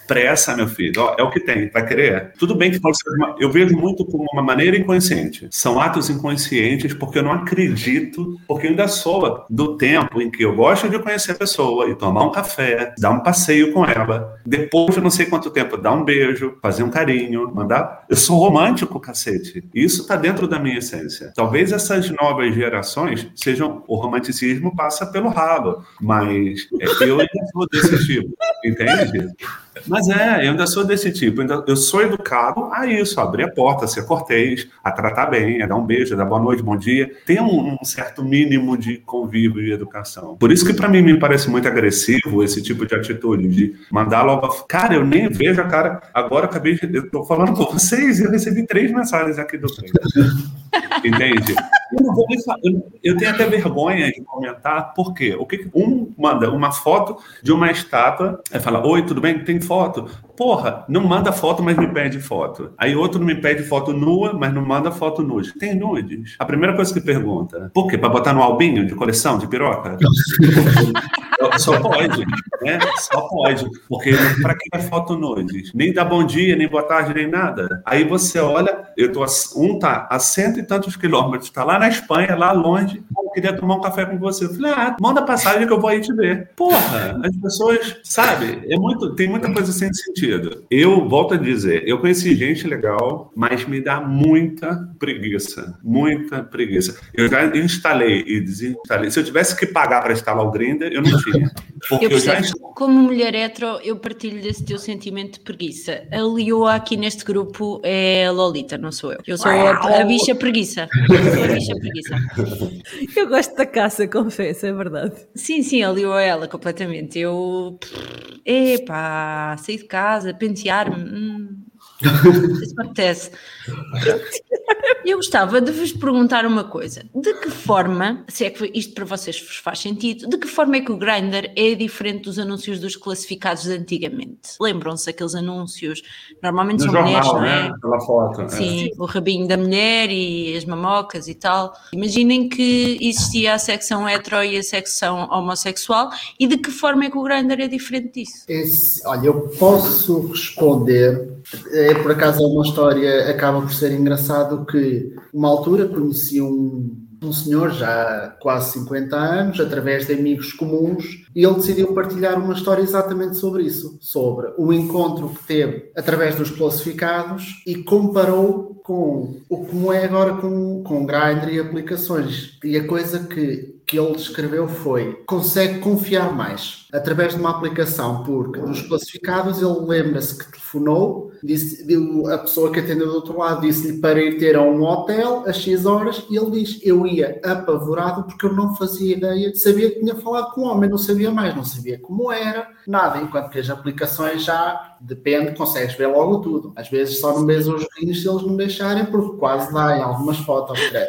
pressa, meu filho. Ó, é o que tem, vai querer? Tudo bem que pode ser eu vejo muito como uma maneira inconsciente. São atos inconscientes porque eu não acredito, porque eu ainda sou do tempo em que eu gosto de conhecer a pessoa e tomar um café, dar um passeio com ela. Depois de não sei quanto tempo, dar um beijo, fazer um carinho, mandar. Eu sou romântico, cacete. Isso tá dentro da minha essência. Talvez essas novas gerações sejam. O romanticismo passa pelo ralo, mas é, eu ainda sou desse tipo, entende? Mas é, eu ainda sou desse tipo. Eu sou educado a isso, a abrir a porta, a ser cortês, a tratar bem, a dar um beijo, a dar boa noite, bom dia. Tem um, um certo mínimo de convívio e educação. Por isso que para mim me parece muito agressivo esse tipo de atitude, de mandar logo. Cara, eu nem vejo a cara. Agora eu acabei de. Eu tô falando com vocês e eu recebi três mensagens aqui do trem. Entende? Eu, não vou nem fa- eu- tenho até vergonha de comentar, por quê? O que- um manda uma foto de uma estátua, aí fala: Oi, tudo bem? Tem foto? Porra, não manda foto, mas me pede foto. Aí outro não me pede foto nua, mas não manda foto nude. Tem nudes? A primeira coisa que pergunta, por quê? Pra botar no albinho de coleção, de piroca? Só pode, né? Só pode. Porque para que é foto nude? Nem dá bom dia, nem boa tarde, nem nada. Aí você olha, eu tô a, um tá a cento e tantos quilômetros, tá lá na Espanha, lá longe. Eu queria tomar um café com você. Eu falei, ah, manda passagem que eu vou aí te ver. Porra, as pessoas, sabe? É muito, tem muita coisa sem sentido. Eu volto a dizer, eu conheci gente legal, mas me dá muita preguiça, muita preguiça. Eu já instalei e desinstalei. Se eu tivesse que pagar para instalar o Grindr, eu não tinha. Porque Eu eu, já percebo, como mulher hetero, eu partilho desse teu sentimento de preguiça. A Lioa aqui neste grupo é a Lolita, não sou eu. Eu sou a, a bicha preguiça. Eu sou a bicha preguiça. Eu gosto da caça, confesso, é verdade. Sim, sim, a Lioa é ela completamente. Eu. Epá, sair de casa, pentear-me. Hum, isso me apetece. Eu gostava de vos perguntar uma coisa. De que forma, se é que isto para vocês vos faz sentido, de que forma é que o Grindr é diferente dos anúncios dos classificados de antigamente? Lembram-se aqueles anúncios? Normalmente no são mulheres, jornal, não é? né? Pela foto. é. Sim, o rabinho da mulher e as mamocas e tal. Imaginem que existia a secção hetero e a secção homossexual e de que forma é que o Grindr é diferente disso? Esse- olha, eu posso responder. É, por acaso é uma história, acaba por ser engraçado que uma altura conheci um, um senhor já quase 50 anos, através de amigos comuns, e ele decidiu partilhar uma história exatamente sobre isso, sobre o encontro que teve através dos classificados e comparou com o como é agora com, com Grindr e aplicações. E a coisa que, que ele descreveu foi consegue confiar mais através de uma aplicação, porque nos classificados ele lembra-se que telefonou, disse, a pessoa que atendeu do outro lado disse-lhe para ir ter a um hotel às X horas e ele diz, eu ia apavorado porque eu não fazia ideia, sabia que tinha falado com um homem, não sabia mais, não sabia como era, nada, enquanto que as aplicações já depende, consegues ver logo tudo. Às vezes só não vês os vinhos se eles não deixarem, porque quase dá em algumas fotos, creio.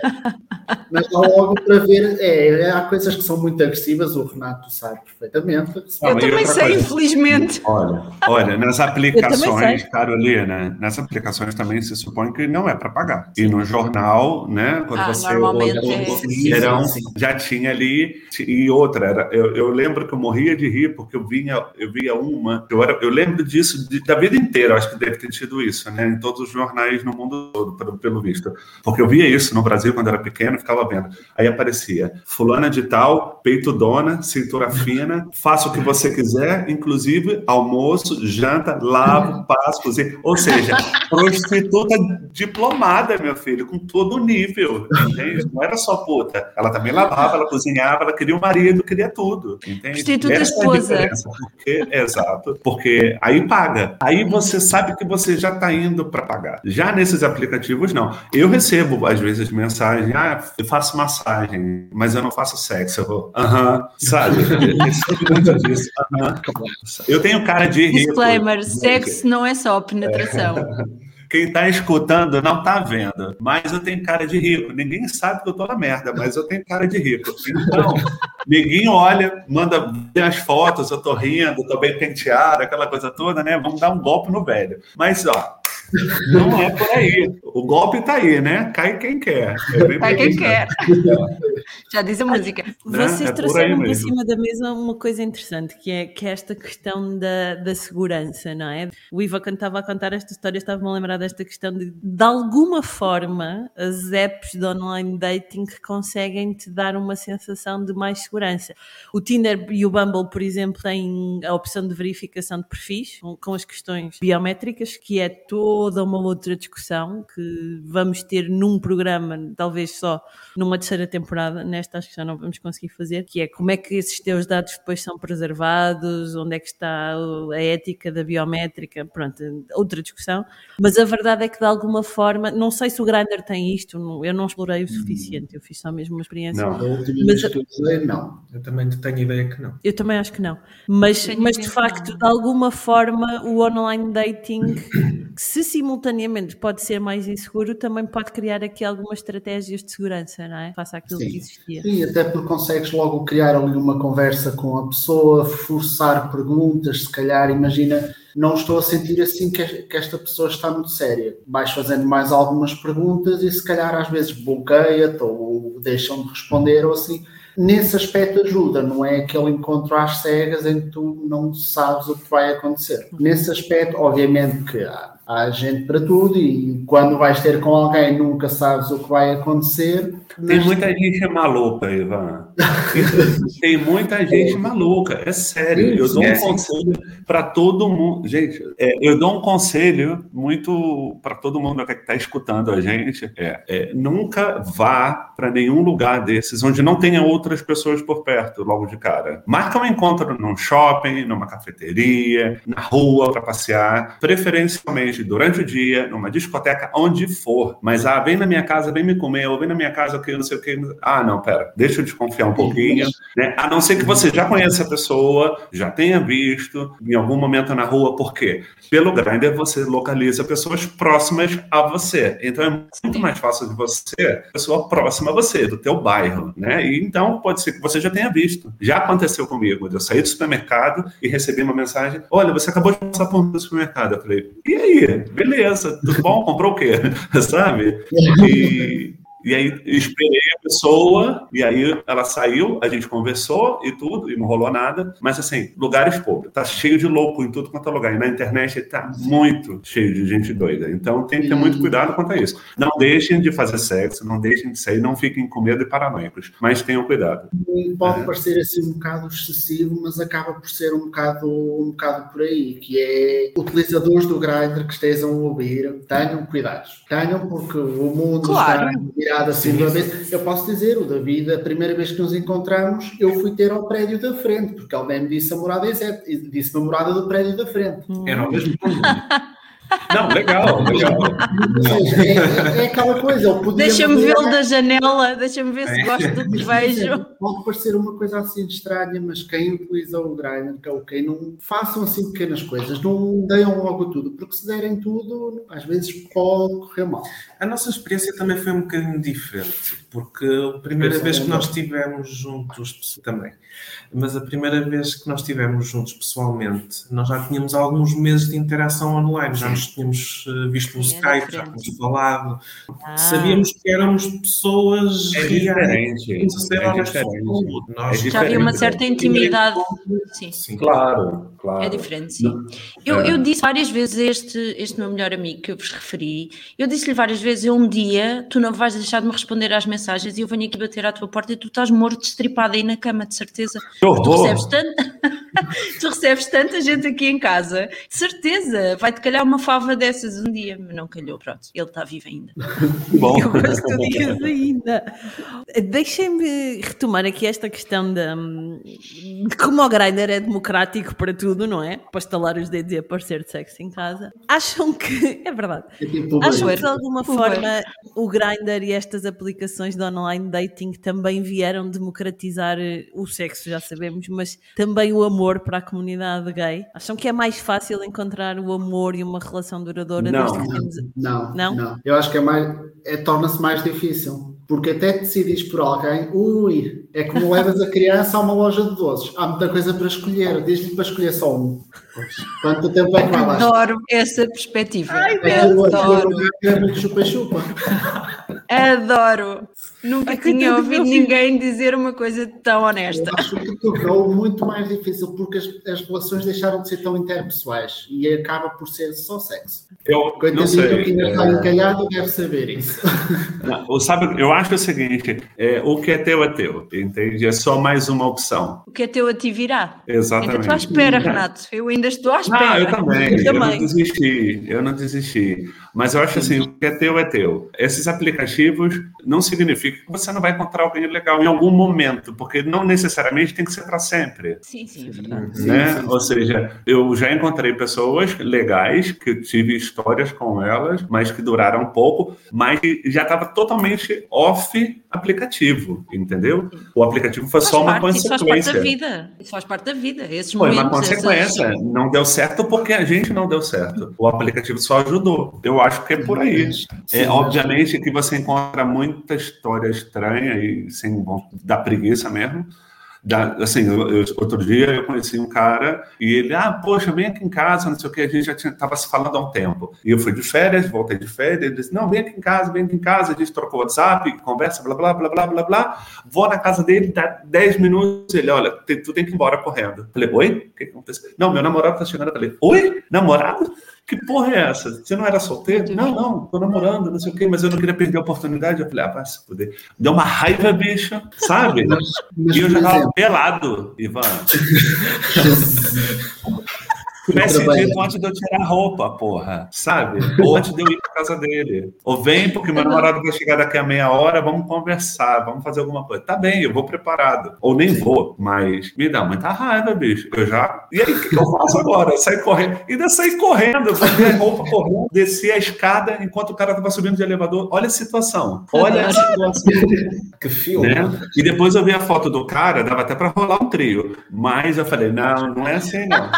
Mas logo para ver, é, há coisas que são muito agressivas, o Renato sabe perfeitamente. Ah, Eu também sei, coisa? infelizmente. Olha, olha, nas aplicações. Carolina, nas aplicações também se supõe que não é para pagar. E no jornal, né, quando Ah, você é- sim, sim, sim. já tinha ali e outra era, eu, eu lembro que eu morria de rir porque eu vinha eu via uma eu, era, eu lembro disso de- da vida inteira acho que deve ter tido isso né em todos os jornais no mundo todo pelo, pelo visto porque eu via isso no Brasil quando era pequeno ficava vendo aí aparecia fulana de tal peito dona cintura fina faça o que você quiser inclusive almoço janta lavo passo cozinha ou seja prostituta diplomada meu filho com todo o nível entende? não era só puta. Ela também lavava ela cozinhava ela queria um marido queria tudo entende? Prostituta Essa é esposa. diferença, porque exato porque aí paga. Aí você sabe que você já está indo para pagar. Já nesses aplicativos não. Eu recebo às vezes mensagem ah eu faço massagem mas eu não faço sexo. Eu vou aham sabe? eu recebo muito disso eu tenho cara de rico Disclaimer: gente. sexo não é só penetração. Quem tá escutando não tá vendo, mas eu tenho cara de rico. Ninguém sabe que eu tô na merda, mas eu tenho cara de rico. Então, ninguém olha, manda ver as fotos, eu tô rindo, tô bem penteado, aquela coisa toda, né? Vamos dar um golpe no velho. Mas, ó, não é por aí. O golpe tá aí, né? Cai quem quer. É por quem quer. Já diz a música. Vocês É por trouxeram aí para mesmo. cima da mesa uma coisa interessante, que é, que é esta questão da, da segurança, não é? O Iva, quando estava a contar esta história, estava-me a lembrar desta questão de, de alguma forma, as apps de online dating conseguem te dar uma sensação de mais segurança. O Tinder e o Bumble, por exemplo, têm a opção de verificação de perfis, com, as questões biométricas, que é toda uma outra discussão que vamos ter num programa, talvez só numa terceira temporada, nesta acho que já não vamos conseguir fazer, que é como é que esses teus dados depois são preservados, onde é que está a ética da biométrica, pronto, outra discussão. Mas a verdade é que de alguma forma, não sei se o Grindr tem isto, eu não explorei o suficiente, eu fiz só mesmo uma experiência. Não. A última Mas- vez que eu usei, não. Eu também tenho ideia que não. Eu também acho que não. Mas, mas de facto, de alguma forma, o online dating, se simultaneamente pode ser mais inseguro, também pode criar aqui algumas estratégias de segurança, não é? Face àquilo Sim. que existia. Sim, até porque consegues logo criar ali uma conversa com a pessoa, forçar perguntas, se calhar, imagina, não estou a sentir assim que, que esta pessoa está muito séria. Vais fazendo mais algumas perguntas e se calhar às vezes bloqueia-te ou deixam de responder ou assim. Nesse aspecto ajuda, não é aquele encontro às cegas em que tu não sabes o que vai acontecer. Nesse aspecto, obviamente que há, há gente para tudo e quando vais ter com alguém nunca sabes o que vai acontecer. Tem muita gente maluca, Ivan. Tem muita gente maluca, é sério. Eu dou um conselho para todo mundo. Gente, é, eu dou um conselho muito para todo mundo que está escutando a gente. É, é, nunca vá para nenhum lugar desses onde não tenha outras pessoas por perto, logo de cara. Marca um encontro num shopping, numa cafeteria, na rua para passear, preferencialmente durante o dia, numa discoteca, onde for. Mas ah, vem na minha casa, vem me comer, ou vem na minha casa que não sei o que. Ah, não, pera, deixa eu desconfiar um pouquinho. Né? A não ser que você já conheça a pessoa, já tenha visto em algum momento na rua, por quê? Pelo Grindr você localiza pessoas próximas a você. Então é muito mais fácil de você, pessoa próxima a você, do teu bairro, né? E então pode ser que você já tenha visto. Já aconteceu comigo, eu saí do supermercado e recebi uma mensagem: Olha, você acabou de passar por um supermercado. Eu falei: E aí? Beleza, tudo bom? Comprou o quê? Sabe? E, e aí esperei a pessoa, e aí ela saiu, a gente conversou e tudo, e não rolou nada. Mas assim, lugares pobres, tá cheio de louco em tudo quanto é lugar. E na internet tá muito cheio de gente doida. Então tem que ter muito cuidado quanto a isso. Não deixem de fazer sexo, não deixem de sair, não fiquem com medo e paranoicos. Mas tenham cuidado. pode É. parecer assim um bocado excessivo, mas acaba por ser um bocado, um bocado por aí, que é utilizadores do Grindr que estejam a ouvir, tenham cuidado. Tenham porque o mundo Claro. está assim de uma vez. Eu posso dizer, o David, a primeira vez que nos encontramos, eu fui ter ao prédio da frente, porque ele me disse a morada exata, disse-me a morada do prédio da frente. Era o mesmo. Não, legal, legal. Ou seja, é, é aquela coisa, Deixa-me vê-lo da janela, deixa-me ver se gosto do que vejo. Pode parecer uma coisa assim estranha, mas quem utiliza o Grindr, que é o quem não façam assim pequenas coisas, não deem logo tudo, porque se derem tudo, às vezes pode correr mal. A nossa experiência também foi um bocadinho diferente, porque a primeira vez que nós estivemos juntos também, mas a primeira vez que nós estivemos juntos pessoalmente, nós já tínhamos alguns meses de interação online, já nos tínhamos eh, visto no é Skype, já tínhamos falado, Ah, sabíamos que éramos pessoas É reais. diferente. Tínhamos É diferente. É já havia uma certa intimidade. Sim. Sim. Claro, claro. É diferente, sim. Eu, eu disse várias vezes a este, este meu melhor amigo que eu vos referi, eu disse-lhe várias vezes, eu um dia, tu não vais deixar de me responder às mensagens e eu venho aqui bater à tua porta e tu estás morto, estripado aí na cama, de certeza. Que Tu recebes, tanto, tu recebes tanta gente aqui em casa, de certeza, vai-te calhar uma fava dessas um dia, mas não calhou, pronto, ele está vivo ainda. Bom. Eu gosto que digas ainda. Deixem-me retomar aqui esta questão da, de como o Grindr é democrático para tudo, não é? Para estalar os dedos e aparecer de sexo em casa. Acham que. É verdade. É tipo, Acham que de alguma Uber. forma o Grindr e estas aplicações de online dating também vieram democratizar o sexo, já sabemos, mas também o amor para a comunidade gay? Acham que é mais fácil encontrar o amor e uma relação duradoura Não. desde que temos. não, Não? não, Eu acho que é mais, é, torna-se mais difícil. Porque até decidis por alguém, ui, é como levas a criança a uma loja de doces. Há muita coisa para escolher. Diz-lhe para escolher só um. Quanto tempo é que vai lá? Adoro essa perspectiva. Aquilo- aquilo Adoro. É chupa-chupa. Adoro. Nunca Ai, tinha ouvido ninguém dizer uma coisa tão honesta. Eu acho que tornou muito mais difícil porque as, as relações deixaram de ser tão interpessoais e acaba por ser só sexo. Eu não Coitadinho sei. que ainda é, está encalhado deve saber isso. não, sabe, eu acho o seguinte: é, o que é teu é teu, entende? É só mais uma opção. O que é teu a ti virá. Ainda Exatamente. estou à espera, Renato. Eu ainda estou à espera. Ah, eu também. Eu Eu, não desisti. Eu não desisti. Mas eu acho assim, o que é teu é teu. Esses aplicativos não significa significa que você não vai encontrar alguém legal em algum momento, porque não necessariamente tem que ser para sempre. Sim, sim, é verdade. né? Ou seja, eu já encontrei pessoas legais que eu tive histórias com elas, mas que duraram um pouco, mas que já estava totalmente off aplicativo, entendeu? O aplicativo foi só uma parte, isso faz parte da consequência. vida. Isso faz parte da vida. Esses Foi uma momentos, consequência. essas- Não deu certo porque a gente não deu certo. O aplicativo só ajudou. Eu acho que é por aí. Sim, É, obviamente que você encontra muita história estranha e sem bom, da preguiça mesmo. Da, assim, eu- eu- outro dia eu conheci um cara e ele, ah, poxa, vem aqui em casa, não sei o que, a gente já estava se falando há um tempo. E eu fui de férias, voltei de férias, ele disse, não, vem aqui em casa, vem aqui em casa, a gente trocou WhatsApp, conversa, blá, blá, blá, blá, blá, blá. Vou na casa dele, dá 10 minutos, ele, olha, tu tem que ir embora correndo. Falei, oi? O que aconteceu? Não, meu namorado tá chegando. Falei, oi? Namorado? Que porra é essa? Você não era solteiro? Não, não, tô namorando, não sei o quê, mas eu não queria perder a oportunidade. Eu falei, ah, vai se fuder. Deu uma raiva, bicho, sabe? Mas, mas, E eu já tava pelado, Ivan. Tivesse trabalho. dito antes de eu tirar a roupa, porra, sabe? Ou antes de eu ir pra casa dele. Ou vem, porque meu namorado vai chegar daqui a meia hora, vamos conversar, vamos fazer alguma coisa. Tá bem, eu vou preparado. Ou nem vou, mas me dá muita raiva, bicho. Eu já. E aí, o que eu faço agora? Eu saio correndo. E ainda saí correndo, eu botei a roupa correndo, desci a escada enquanto o cara tava subindo de elevador. Olha a situação. Olha a situação. Que filme. Né? E depois eu vi a foto do cara, dava até para rolar um trio. Mas eu falei, não, não é assim não.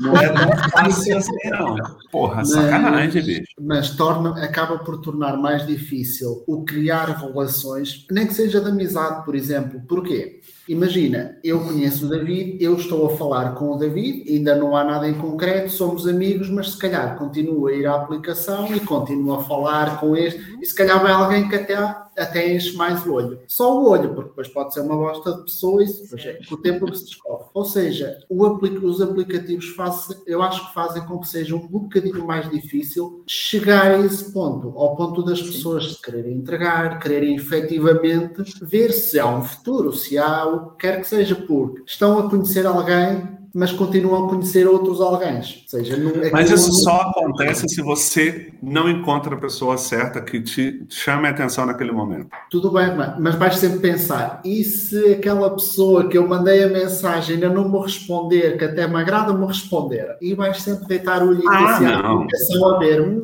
Não é tão fácil assim não. Porra, sacanagem, bicho. mas torna, acaba por tornar mais difícil o criar relações, nem que seja de amizade, por exemplo. Porquê? Imagina, eu conheço o David, eu estou a falar com o David, ainda não há nada em concreto, somos amigos, mas se calhar continuo a ir à aplicação e continuo a falar com este, e se calhar vai alguém que até, até enche mais o olho. Só o olho, porque depois pode ser uma bosta de pessoa isso depois é com o tempo que se descobre. Ou seja, o apli- os aplicativos fazem, eu acho que fazem com que seja um bocadinho mais difícil chegar a esse ponto, ao ponto das pessoas se quererem entregar, quererem efetivamente ver se há um futuro, se há o que quer que seja, porque estão a conhecer alguém, mas continuam a conhecer outros alguém. Ou seja, não, é Mas isso não- só acontece se você não encontra a pessoa certa que te chame a atenção naquele momento. Tudo bem, mas- mas vais sempre pensar, e se aquela pessoa que eu mandei a mensagem ainda não me responder, que até me agrada me responder, e vais sempre deitar o olho Ah, assim à não. aplicação a ver. hum,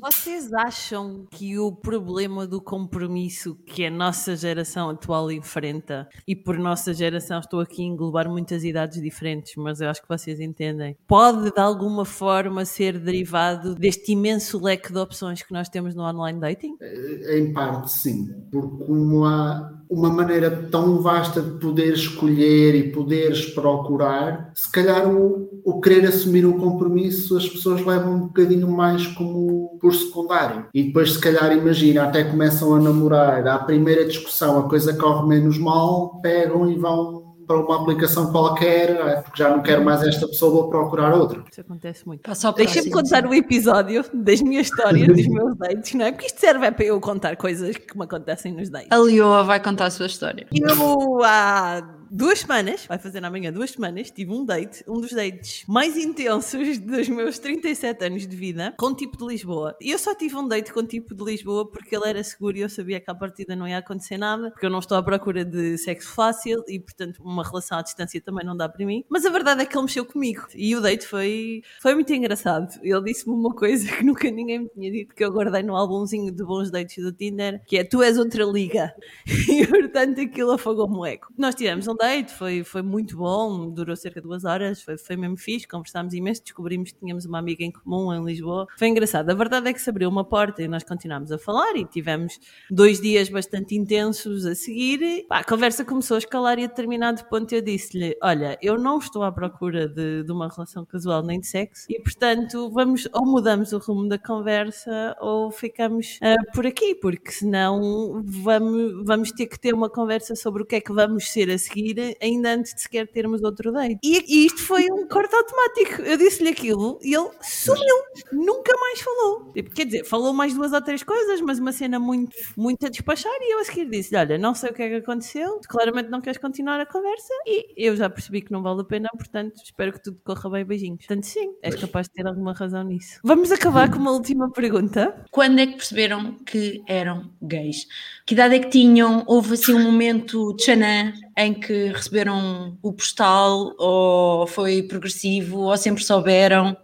Vocês acham que o problema do compromisso que a nossa geração atual enfrenta, e por nossa geração estou aqui a englobar muitas idades diferentes, mas eu acho que vocês entendem, pode de alguma forma ser derivado deste imenso leque de opções que nós temos no online dating? Em parte, sim, porque como há uma maneira tão vasta de poder escolher e poderes procurar, se calhar o, o querer assumir um compromisso as pessoas levam um bocadinho mais como por secundário. E depois, se calhar, imagina, até começam a namorar, à primeira discussão a coisa corre menos mal, pegam e vão para uma aplicação qualquer, "Ah, porque já não quero mais esta pessoa, vou procurar outra. Isso acontece muito. Deixa-me contar o episódio das minhas histórias, dos meus dates, não é? Porque isto serve é para eu contar coisas que me acontecem nos dates. A Lioa vai contar a sua história. Eu há duas semanas, vai fazer amanhã duas semanas, tive um date, um dos dates mais intensos dos meus 37 anos de vida, com tipo de Lisboa. E eu só tive um date com tipo de Lisboa porque ele era seguro e eu sabia que à partida não ia acontecer nada, porque eu não estou à procura de sexo fácil e, portanto, uma relação à distância também não dá para mim. Mas a verdade é que ele mexeu comigo e o date foi, foi muito engraçado. Ele disse-me uma coisa que nunca ninguém me tinha dito, que eu guardei no álbumzinho de bons dates do Tinder, que é tu és outra liga. E, portanto, aquilo afogou-me o ego. Nós tivemos um date, foi, foi muito bom, durou cerca de duas horas, foi, foi mesmo fixe, conversámos imenso, descobrimos que tínhamos uma amiga em comum em Lisboa. Foi engraçado. A verdade é que se abriu uma porta e nós continuámos a falar e tivemos dois dias bastante intensos a seguir. E, pá, a conversa começou a escalar e a determinado ponto eu disse-lhe: Olha, eu não estou à procura de, de uma relação casual nem de sexo e, portanto, vamos ou mudamos o rumo da conversa ou ficamos ah, por aqui, porque senão vamos, vamos ter que ter uma conversa sobre o que é que vamos ser a seguir sair ainda antes de sequer termos outro date. E, e isto foi um corte automático. Eu disse-lhe aquilo e ele sumiu, nunca mais falou. Tipo, quer dizer, falou mais duas ou três coisas, mas uma cena muito, muito a despachar. E eu a seguir disse: Olha, não sei o que é que aconteceu, claramente não queres continuar a conversa. E eu já percebi que não vale a pena, portanto, espero que tudo corra bem. Beijinhos. Portanto, sim, és capaz de ter alguma razão nisso. Vamos acabar com uma última pergunta. Quando é que perceberam que eram gays? Que idade é que tinham? Houve assim um momento tchanã em que receberam o postal ou foi progressivo ou sempre souberam?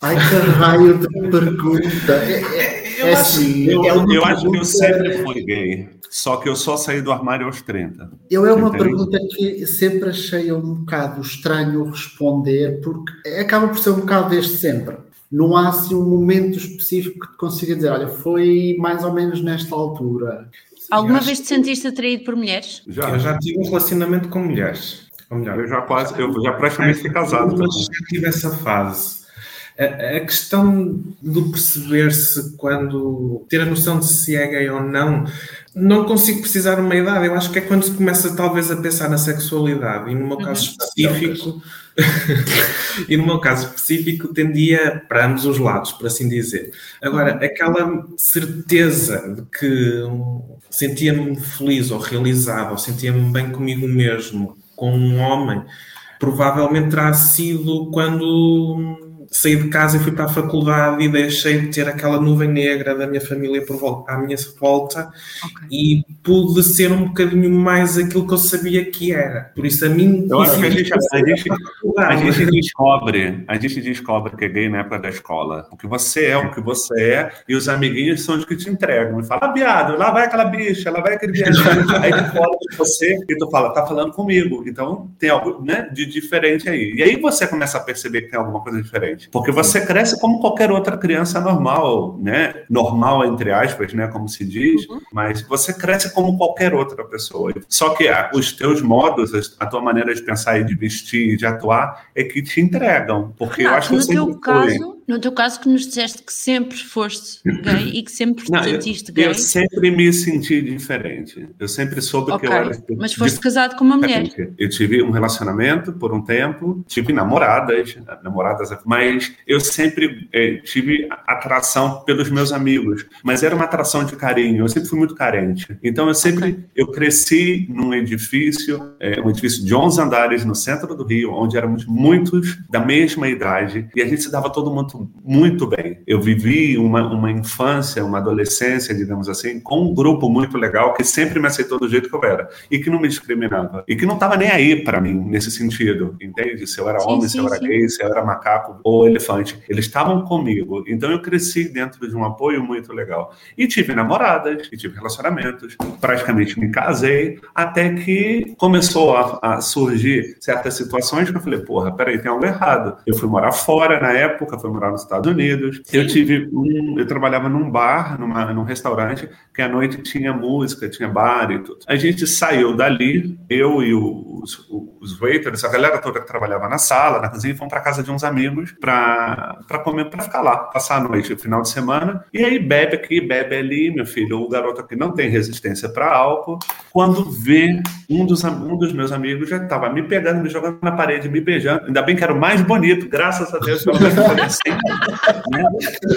Ai, que raio de pergunta. É, é, é assim, Eu, é eu acho que eu sempre fui gay, só que eu só saí do armário aos 30. Eu é uma Entende? pergunta que sempre achei um bocado estranho responder, porque acaba por ser um bocado desde sempre. Não há assim um momento específico que te consiga dizer, olha, foi mais ou menos nesta altura. Alguma vez te sentiste atraído por mulheres? Já, Eu já tive um relacionamento com mulheres. Ou melhor, eu já quase, eu já praticamente fui casado. Mas já tive essa fase. A, a questão do perceber-se quando. ter a noção de se é gay ou não, não consigo precisar uma idade. Eu acho que é quando se começa talvez a pensar na sexualidade. E no meu caso específico. e no meu caso específico tendia para ambos os lados, por assim dizer. Agora, aquela certeza de que sentia-me feliz ou realizado, ou sentia-me bem comigo mesmo, com um homem, provavelmente terá sido quando saí de casa e fui para a faculdade e deixei de ter aquela nuvem negra da minha família por volta, à minha volta e pude ser um bocadinho mais aquilo que eu sabia que era. Por isso a mim Eu acho que a gente, a gente, a gente descobre, a gente descobre que é gay na época da escola. Porque você é o que você é e os amiguinhos são os que te entregam. E fala, ah, viado, lá vai aquela bicha, lá vai aquele viado. aí tu fala de você e tu fala, tá falando comigo. Então tem algo né, de diferente aí. E aí você começa a perceber que tem alguma coisa diferente. Porque você cresce como qualquer outra criança normal, né? Normal, entre aspas, né? Como se diz. Mas você cresce como qualquer outra pessoa. Só que ah, os teus modos, a tua maneira de pensar e de vestir e de atuar é que te entregam. Porque eu Renato, acho que eu no teu caso, no teu caso que nos disseste que sempre foste gay e que sempre te Não, eu, sentiste gay. eu sempre me senti diferente. Eu sempre soube Ok, que eu era. mas foste casado com uma mulher. Eu tive um relacionamento por um tempo, tive namoradas, namoradas, mas eu sempre eh, tive atração pelos meus amigos, mas era uma atração de carinho. Eu sempre fui muito carente. Então eu sempre eu cresci num edifício, eh, um edifício de 11 andares no centro do Rio, onde éramos muitos da mesma idade e a gente se dava todo mundo muito bem. Eu vivi uma, uma infância, uma adolescência, digamos assim, com um grupo muito legal que sempre me aceitou do jeito que eu era e que não me discriminava e que não estava nem aí para mim nesse sentido, entende? Se eu era homem, sim, se eu era sim. gay, se eu era macaco ou elefante, eles estavam comigo. Então eu cresci dentro de um apoio muito legal e tive namoradas, e tive relacionamentos, praticamente me casei até que começou a, a surgir certas situações que eu falei, porra, peraí, tem algo errado. Eu fui morar fora na época, fui morar nos Estados Unidos. Eu tive um, eu trabalhava num bar, numa, num restaurante, que à noite tinha música, tinha bar e tudo. A gente saiu dali, eu e os, os waiters, a galera toda que trabalhava na sala, na cozinha, fomos para casa de uns amigos para comer, para ficar lá, passar a noite, o final de semana. E aí bebe aqui, bebe ali, meu filho, o garoto aqui não tem resistência para álcool. Quando vê um dos, um dos meus amigos já estava me pegando, me jogando na parede, me beijando. Ainda bem que era o mais bonito, graças a Deus. eu não assim?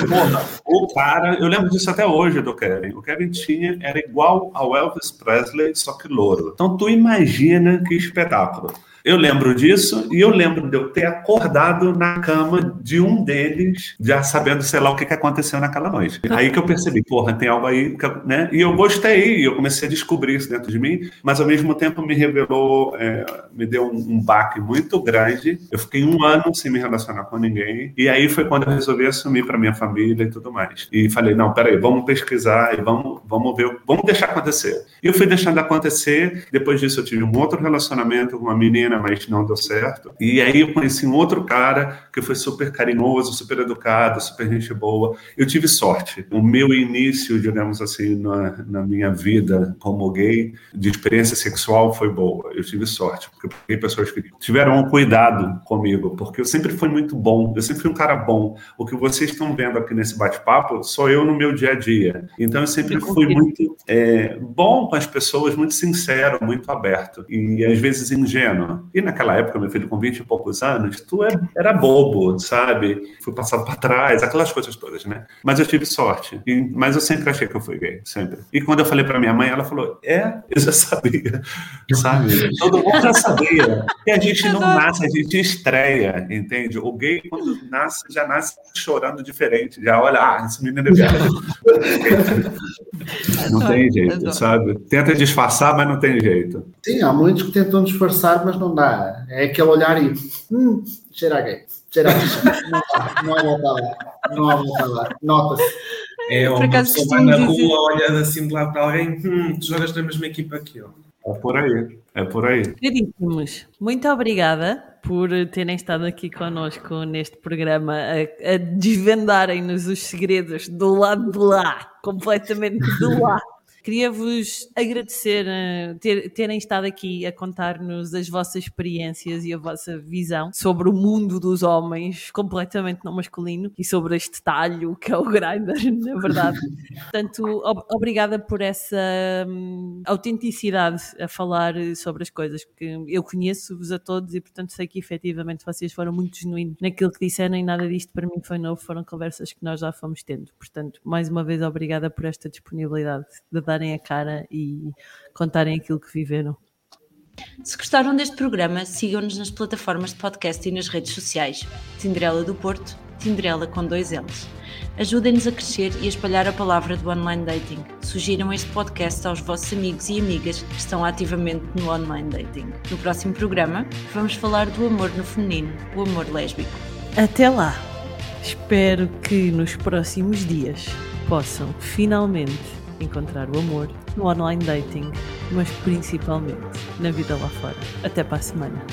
Porra, o cara, eu lembro disso até hoje do Kevin. O Kevin tinha, era igual ao Elvis Presley, só que louro. Então tu imagina que espetáculo. Eu lembro disso e eu lembro de eu ter acordado na cama de um deles, já sabendo, sei lá, o que, que aconteceu naquela noite. Aí que eu percebi, porra, tem algo aí, né? E eu gostei, e eu comecei a descobrir isso dentro de mim, mas ao mesmo tempo me revelou, é, me deu um, um baque muito grande. Eu fiquei um ano sem me relacionar com ninguém, e aí foi quando eu resolvi assumir para minha família e tudo mais. E falei, não, peraí, vamos pesquisar e vamos, vamos ver, vamos deixar acontecer. E eu fui deixando acontecer. Depois disso, eu tive um outro relacionamento com uma menina menina, mas não deu certo. E aí eu conheci um outro cara que foi super carinhoso, super educado, super gente boa. Eu tive sorte. O meu início, digamos assim, na, na minha vida como gay, de experiência sexual foi boa. Eu tive sorte, porque eu peguei pessoas que tiveram um cuidado comigo, porque eu sempre fui muito bom, eu sempre fui um cara bom. O que vocês estão vendo aqui nesse bate-papo sou eu no meu dia a dia. Então eu sempre fui muito é, bom com as pessoas, muito sincero, muito aberto e às vezes ingênuo. E naquela época, meu filho, com 20 e poucos anos, tu é, era bobo, sabe? Fui passado para trás, aquelas coisas todas, né? Mas eu tive sorte. E, mas eu sempre achei que eu fui gay, sempre. E quando eu falei para minha mãe, ela falou: É, eu já sabia, sabe? Todo mundo já sabia. E a gente não nasce, a gente estreia, entende? O gay, quando nasce, já nasce chorando diferente. Já olha, ah, esse menino é viado. não tem jeito, sabe? Tenta disfarçar, mas não tem jeito. Sim, há muitos que tentam disfarçar, mas não dá. É aquele olhar e. Hum, cheira gay. Cheira gay. Não, não há volta lá. Não há volta lá. Nota-se. É, ou uma pessoa vai na rua olhando assim de lado para alguém, hum, tu jogas na mesma equipa que eu. É por aí, é por aí. Queridíssimos, muito obrigada por terem estado aqui connosco neste programa a, a desvendarem-nos os segredos do lado de lá, completamente do lá. Queria-vos agradecer uh, ter, terem estado aqui a contar-nos as vossas experiências e a vossa visão sobre o mundo dos homens completamente não masculino e sobre este talho que é o Grindr, na verdade. Portanto, ob obrigada por essa um, autenticidade a falar sobre as coisas, porque eu conheço-vos a todos e, portanto, sei que efetivamente vocês foram muito genuínos naquilo que disseram e nada disto para mim foi novo, foram conversas que nós já fomos tendo. Portanto, mais uma vez, obrigada por esta disponibilidade de darem a cara e contarem aquilo que viveram. Se gostaram deste programa, sigam-nos nas plataformas de podcast e nas redes sociais. Tinderela do Porto, Tinderela com dois L's. Ajudem-nos a crescer e a espalhar a palavra do online dating. Sugiram este podcast aos vossos amigos e amigas que estão ativamente no online dating. No próximo programa, vamos falar do amor no feminino, o amor lésbico. Até lá! Espero que nos próximos dias possam finalmente encontrar o amor no online dating, mas principalmente na vida lá fora. Até para a semana.